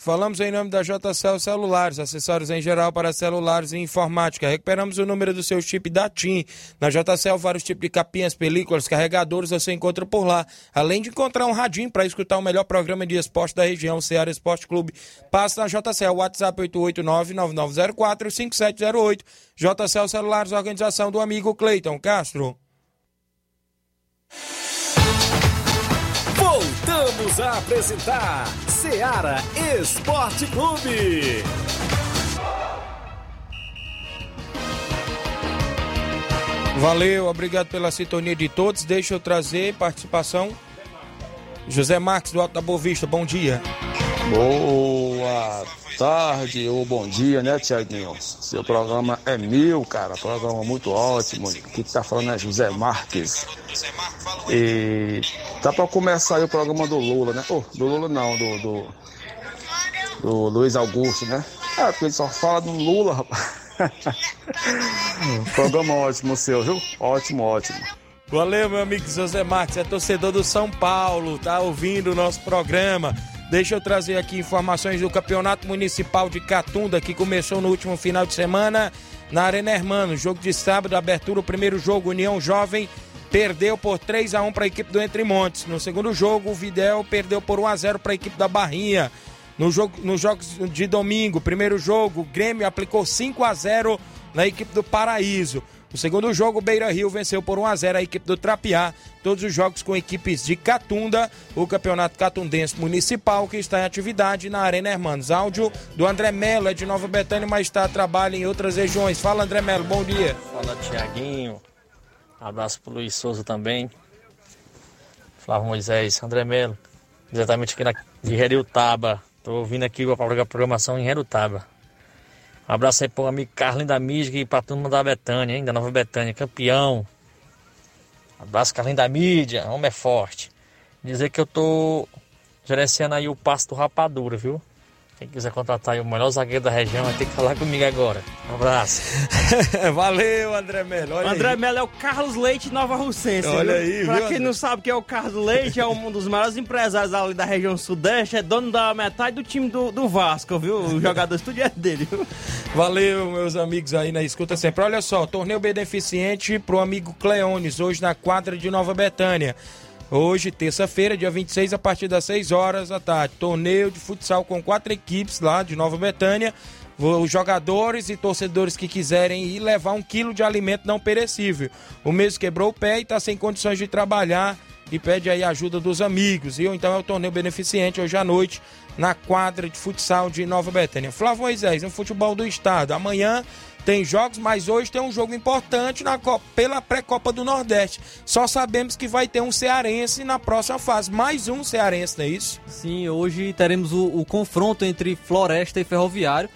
Falamos em nome da JCL Celulares, acessórios em geral para celulares e informática. Recuperamos o número do seu chip da TIM. Na JCL, vários tipos de capinhas, películas, carregadores você encontra por lá. Além de encontrar um radinho para escutar o melhor programa de esporte da região, Ceará Esporte Clube. Passa na JCL, WhatsApp 889-9904-5708. JCL Celulares, organização do amigo Cleiton Castro. Voltamos a apresentar Seara Esporte Clube. Valeu, obrigado pela sintonia de todos. Deixa eu trazer participação. José Marques do Alto da Boa Vista, bom dia. Boa tarde ou bom dia, né, Tiaguinho? Seu programa é mil, cara. Programa muito ótimo. Aqui que tá falando é José Marques. E tá pra começar aí o programa do Lula, né? Oh, do Lula não, do, do, do Luiz Augusto, né? É, porque ele só fala do Lula, rapaz. programa ótimo seu, viu? Ótimo, ótimo. Valeu, meu amigo José Marques, é torcedor do São Paulo, tá ouvindo o nosso programa. Deixa eu trazer aqui informações do Campeonato Municipal de Catunda, que começou no último final de semana na Arena Hermano. Jogo de sábado, abertura, o primeiro jogo, União Jovem perdeu por 3 a 1 para a equipe do Entre Montes. No segundo jogo, o Videl perdeu por 1 a 0 para a equipe da Barrinha. No jogo, nos jogos de domingo, primeiro jogo, o Grêmio aplicou 5 a 0 na equipe do Paraíso. No segundo jogo, o Beira Rio venceu por 1 a 0 a equipe do Trapiá. Todos os jogos com equipes de Catunda, o Campeonato Catundense Municipal, que está em atividade na Arena Hermanos. Áudio do André Melo, é de Nova Betânia, mas está a trabalho em outras regiões. Fala, André Melo, bom dia. Fala, Tiaguinho. Abraço pro Luiz Souza também. Flávio Moisés, André Melo. Diretamente aqui na, de Herutaba. Tô ouvindo aqui a programação em Herutaba. Um abraço aí pro amigo Carlinho da Mística e pra turma da Betânia, hein? Da Nova Betânia, campeão. Um abraço, Carlinho da Mídia, homem é forte. Dizer que eu tô gerenciando aí o passo do Rapadura, viu? Quem quiser contratar aí o melhor zagueiro da região vai ter que falar comigo agora. Um abraço. Valeu, André Melo. Olha André aí. Melo é o Carlos Leite Nova Russense. Olha viu? aí, Pra viu, quem André? não sabe quem é o Carlos Leite, é um dos maiores empresários ali da região sudeste, é dono da metade do time do, do Vasco, viu? O jogador estúdio é dele, viu? Valeu, meus amigos aí na escuta sempre. Olha só, torneio beneficente pro amigo Cleones, hoje na quadra de Nova Betânia. Hoje, terça-feira, dia 26, a partir das 6 horas da tarde. Torneio de futsal com quatro equipes lá de Nova Betânia. Os jogadores e torcedores que quiserem ir levar um quilo de alimento não perecível. O mesmo quebrou o pé e está sem condições de trabalhar e pede aí ajuda dos amigos, viu? Então é o torneio beneficente hoje à noite na quadra de futsal de Nova Betânia. Flávio Moisés, no futebol do estado. Amanhã tem jogos, mas hoje tem um jogo importante na Copa, pela pré-copa do Nordeste. Só sabemos que vai ter um cearense na próxima fase. Mais um cearense, não é isso? Sim, hoje teremos o, o confronto entre Floresta e Ferroviário.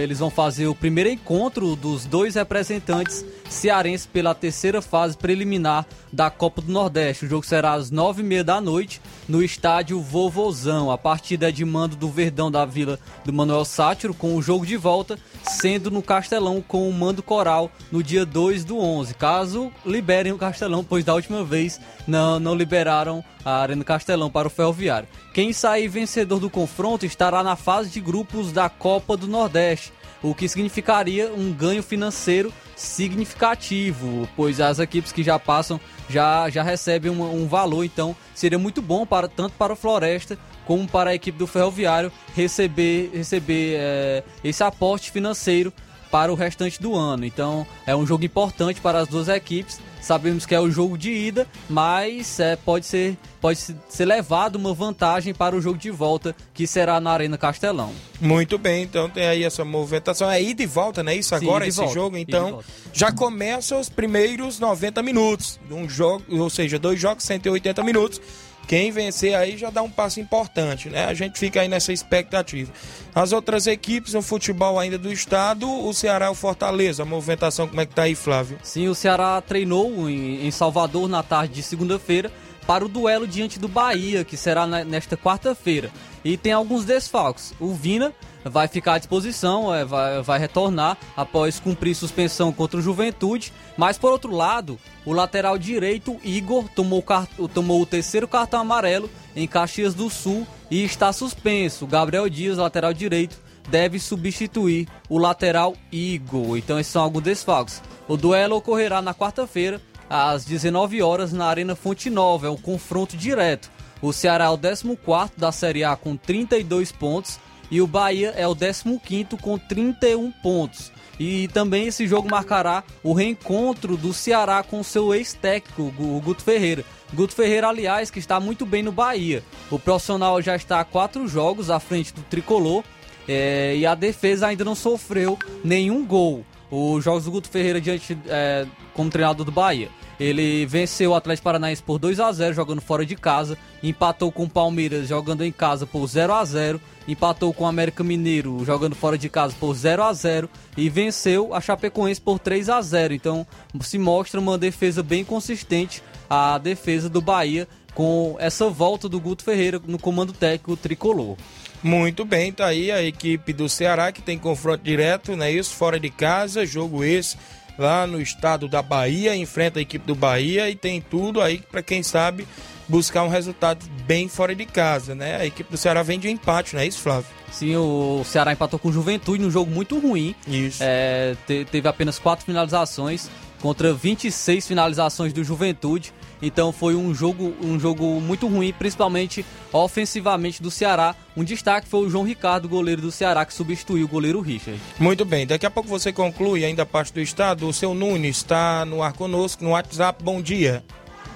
Eles vão fazer o primeiro encontro dos dois representantes cearenses pela terceira fase preliminar da Copa do Nordeste. O jogo será às nove e meia da noite no estádio Vovozão. A partida é de mando do Verdão da Vila do Manuel Sátiro, com o jogo de volta sendo no Castelão com o mando coral no dia 2 do 11. Caso liberem o Castelão, pois da última vez não, não liberaram a Arena Castelão para o Ferroviário. Quem sair vencedor do confronto estará na fase de grupos da Copa do Nordeste. o que significaria um ganho financeiro significativo, pois as equipes que já passam já, já recebem um, um valor, então seria muito bom para tanto para o Floresta como para a equipe do Ferroviário receber, receber é, esse aporte financeiro para o restante do ano. Então é um jogo importante para as duas equipes. Sabemos que é o jogo de ida, mas é, pode, ser, pode ser levado uma vantagem para o jogo de volta, que será na Arena Castelão. Muito bem, então tem aí essa movimentação. É ida e volta, né? Isso Sim, agora, esse volta, jogo. Então, já começa os primeiros 90 minutos. Um jogo, ou seja, dois jogos, 180 minutos. Quem vencer aí já dá um passo importante, né? A gente fica aí nessa expectativa. As outras equipes no futebol ainda do estado, o Ceará e o Fortaleza. A movimentação, como é que tá aí, Flávio? Sim, o Ceará treinou em, Salvador na tarde de segunda-feira para o duelo diante do Bahia, que será nesta quarta-feira. E tem alguns desfalques. O Vina vai ficar à disposição, é, vai, vai retornar após cumprir suspensão contra o Juventude. Mas por outro lado, o lateral direito Igor tomou, tomou o terceiro cartão amarelo em Caxias do Sul e está suspenso. Gabriel Dias, lateral direito, deve substituir o lateral Igor. Então esses são alguns desfalques. O duelo ocorrerá na quarta-feira, às 19 horas, na Arena Fonte Nova. É um confronto direto. O Ceará é o 14 da Série A com 32 pontos e o Bahia é o 15 com 31 pontos. E também esse jogo marcará o reencontro do Ceará com seu ex-técnico, o Guto Ferreira. Guto Ferreira, aliás, que está muito bem no Bahia. O profissional já está a quatro jogos à frente do tricolor é, e a defesa ainda não sofreu nenhum gol. Os jogos do Guto Ferreira diante é, como treinador do Bahia. Ele venceu o Atlético Paranaense por 2 a 0 jogando fora de casa, empatou com o Palmeiras jogando em casa por 0 a 0, empatou com o América Mineiro jogando fora de casa por 0 a 0 e venceu a Chapecoense por 3 a 0. Então, se mostra uma defesa bem consistente a defesa do Bahia com essa volta do Guto Ferreira no comando técnico tricolor. Muito bem, tá aí a equipe do Ceará que tem confronto direto, né? Isso, fora de casa, jogo esse lá no estado da Bahia, enfrenta a equipe do Bahia e tem tudo aí para quem sabe buscar um resultado bem fora de casa, né? A equipe do Ceará vem de empate, não é isso, Flávio? Sim, o Ceará empatou com o Juventude num jogo muito ruim. Isso. É, te- teve apenas quatro finalizações contra 26 finalizações do Juventude. Então foi um jogo, um jogo muito ruim, principalmente ofensivamente do Ceará. Um destaque foi o João Ricardo, goleiro do Ceará, que substituiu o goleiro Richard. Muito bem, daqui a pouco você conclui ainda a parte do estado. O seu Nunes está no ar conosco no WhatsApp. Bom dia.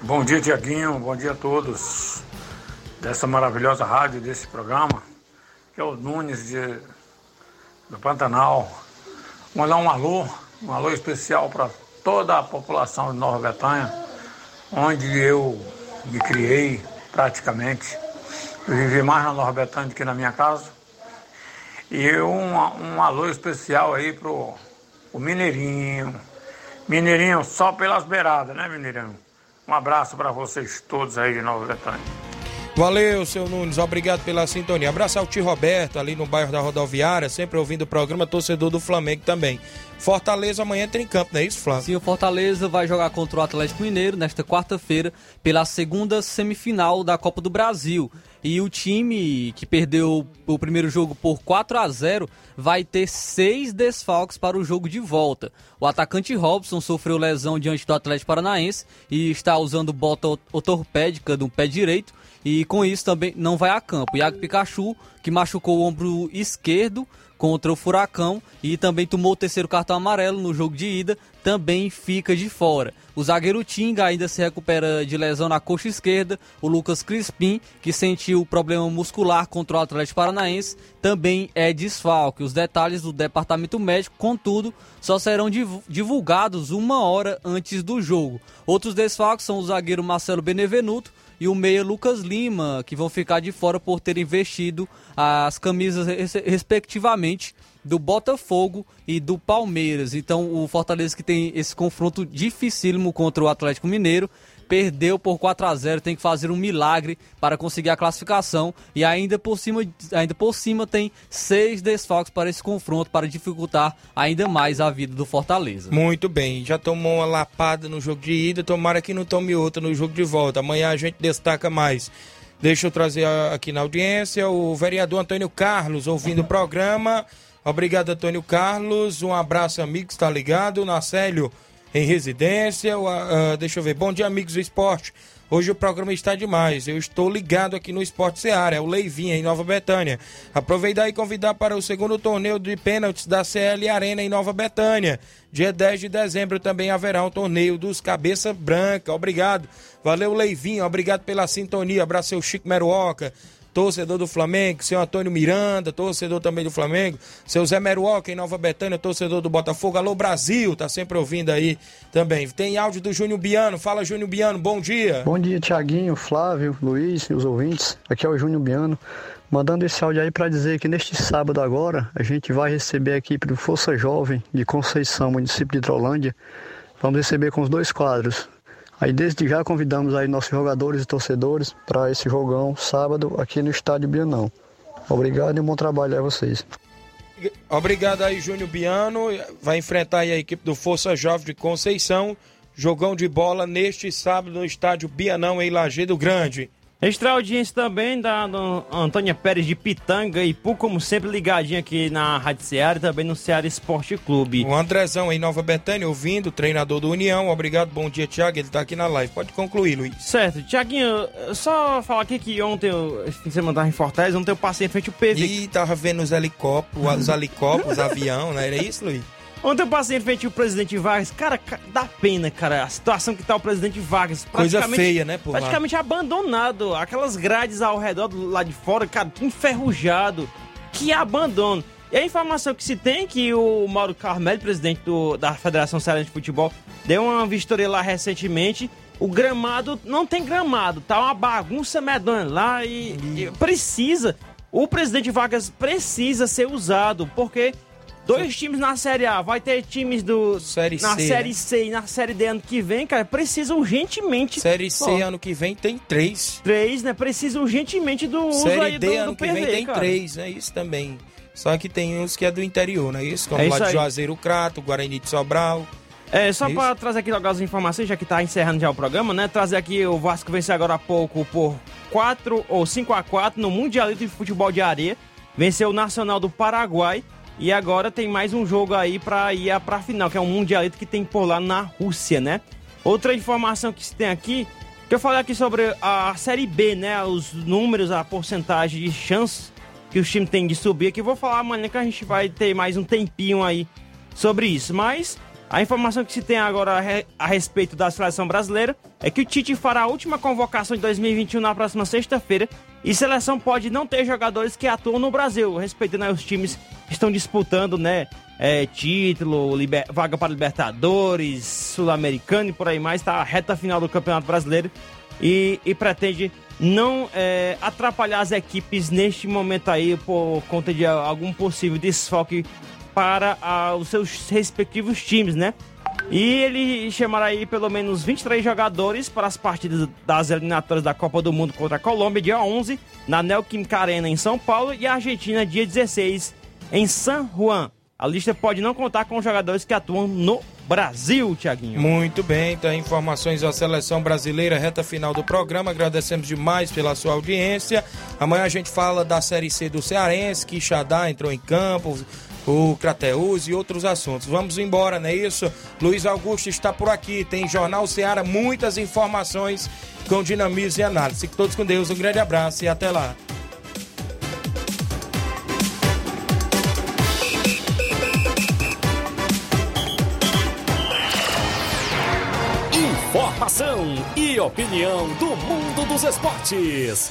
Bom dia, Tiaguinho. Bom dia a todos dessa maravilhosa rádio, desse programa, que é o Nunes de, do Pantanal. Mandar um alô, um alô especial para toda a população de Nova Bretanha, onde eu me criei praticamente. Eu vivi mais na Nova Bretanha do que na minha casa. E um, um alô especial aí pro o Mineirinho. Mineirinho só pelas beiradas, né, Mineirinho? Um abraço para vocês todos aí de Nova Bretanha. Valeu, seu Nunes, obrigado pela sintonia. Abraço ao tio Roberto, ali no bairro da Rodoviária, sempre ouvindo o programa, torcedor do Flamengo também. Fortaleza amanhã tem em campo, não é isso, Flávio? Sim, o Fortaleza vai jogar contra o Atlético Mineiro nesta quarta-feira pela segunda semifinal da Copa do Brasil. E o time que perdeu o primeiro jogo por 4 a 0 vai ter seis desfalques para o jogo de volta. O atacante Robson sofreu lesão diante do Atlético Paranaense e está usando bota ortopédica do pé direito e com isso também não vai a campo. Iago Pikachu, que machucou o ombro esquerdo contra o Furacão e também tomou o terceiro cartão amarelo no jogo de ida, também fica de fora. O zagueiro Tinga ainda se recupera de lesão na coxa esquerda. O Lucas Crispim, que sentiu problema muscular contra o Atlético Paranaense, também é desfalque. Os detalhes do departamento médico, contudo, só serão divu- divulgados uma hora antes do jogo. Outros desfalques são o zagueiro Marcelo Benevenuto, e o meia Lucas Lima, que vão ficar de fora por terem vestido as camisas res- respectivamente do Botafogo e do Palmeiras. Então o Fortaleza que tem esse confronto dificílimo contra o Atlético Mineiro, perdeu por 4 a 0, tem que fazer um milagre para conseguir a classificação e ainda por cima, ainda por cima tem seis desfalques para esse confronto para dificultar ainda mais a vida do Fortaleza. Muito bem, já tomou uma lapada no jogo de ida, tomara que não tome outra no jogo de volta. Amanhã a gente destaca mais. Deixa eu trazer aqui na audiência o vereador Antônio Carlos ouvindo o programa. Obrigado, Antônio Carlos. Um abraço, amigo, está ligado. Nacélio em residência. Uh, deixa eu ver. Bom dia, amigos do esporte. Hoje o programa está demais. Eu estou ligado aqui no Esporte Seara, é o Leivinha, em Nova Betânia. Aproveitar e convidar para o segundo torneio de pênaltis da CL Arena em Nova Betânia. Dia 10 de dezembro também haverá um torneio dos Cabeça Branca. Obrigado. Valeu, Leivinha. Obrigado pela sintonia. Abraço, seu Chico Meruoca torcedor do Flamengo, seu Antônio Miranda, torcedor também do Flamengo, seu Zé Meruoca em Nova Betânia, torcedor do Botafogo, alô Brasil, tá sempre ouvindo aí também. Tem áudio do Júnior Biano, fala Júnior Biano, bom dia. Bom dia, Tiaguinho, Flávio, Luiz e os ouvintes, aqui é o Júnior Biano, mandando esse áudio aí para dizer que neste sábado agora a gente vai receber a equipe do Força Jovem de Conceição, município de Hidrolândia, vamos receber com os dois quadros, Aí desde já convidamos aí nossos jogadores e torcedores para esse jogão sábado aqui no estádio Bianão. Obrigado e bom trabalho a vocês. Obrigado aí, Júnior Biano. Vai enfrentar aí a equipe do Força Jovem de Conceição. Jogão de bola neste sábado no estádio Bianão, em Lajeado Grande. Extra audiência também da Antônia Pérez de Pitanga e Pu, como sempre, ligadinho aqui na Rádio Ceará e também no Ceará Esporte Clube. O Andrezão em Nova Betânia, ouvindo, treinador do União. Obrigado, bom dia, Tiago. Ele está aqui na live. Pode concluir, Luiz. Certo. Tiaguinho, só falar aqui que ontem, de semana em Fortaleza, ontem eu passei em frente ao PV. Ih, tava vendo os helicópteros, os helicópteros, os avião, né? Era isso, Luiz? Ontem eu passei em frente ao presidente Vargas. Cara, dá pena, cara, a situação que tá o presidente Vargas. Coisa feia, né, pô? Praticamente lá. abandonado. Aquelas grades ao redor do lado de fora, cara, enferrujado. Que abandono. E a informação que se tem é que o Mauro Carmelo, presidente do, da Federação Cearense de Futebol, deu uma vistoria lá recentemente. O gramado não tem gramado, tá uma bagunça medonha lá e, e precisa. O presidente Vargas precisa ser usado, porque Dois times na Série A, vai ter times do série na C, Série né? C e na Série D ano que vem, cara, precisa urgentemente. Série C ano que vem tem três. Três, né? Precisa urgentemente do uso série D do, ano do que PV, vem tem cara. três, é isso também. Só que tem uns que é do interior, não é isso? Como É lá isso de aí. Juazeiro Crato, Guarani de Sobral. É, só Isso. pra trazer aqui logo as informações, já que tá encerrando já o programa, né? Trazer aqui o Vasco venceu agora há pouco por 4 ou 5 a 4 no Mundialito de Futebol de Areia. Venceu o Nacional do Paraguai. E agora tem mais um jogo aí pra ir pra final, que é um Mundialito que tem por lá na Rússia, né? Outra informação que se tem aqui, que eu falei aqui sobre a Série B, né? Os números, a porcentagem de chance que os times têm de subir, aqui eu vou falar amanhã que a gente vai ter mais um tempinho aí sobre isso. Mas a informação que se tem agora a, re- a respeito da seleção brasileira é que o Tite fará a última convocação de 2021 na próxima sexta-feira e seleção pode não ter jogadores que atuam no Brasil, respeitando os times que estão disputando, né? é, título, liber- vaga para Libertadores, Sul-Americano e por aí mais, tá a reta final do Campeonato Brasileiro e, e pretende não é, atrapalhar as equipes neste momento aí por conta de algum possível desfoque para os seus respectivos times, né? E ele chamará aí pelo menos 23 jogadores para as partidas das eliminatórias da Copa do Mundo contra a Colômbia, dia 11, na Neoquímica Arena em São Paulo, e a Argentina, dia 16, em San Juan. A lista pode não contar com jogadores que atuam no Brasil, Tiaguinho. Muito bem, então informações da seleção brasileira, reta final do programa. Agradecemos demais pela sua audiência. Amanhã a gente fala da Série C do Cearense, que Xadá entrou em campo, o Crateus e outros assuntos. Vamos embora, não é isso? Luiz Augusto está por aqui, tem Jornal Ceará, muitas informações com dinamismo e análise. Fiquem todos com Deus, um grande abraço e até lá. Informação e opinião do mundo dos esportes.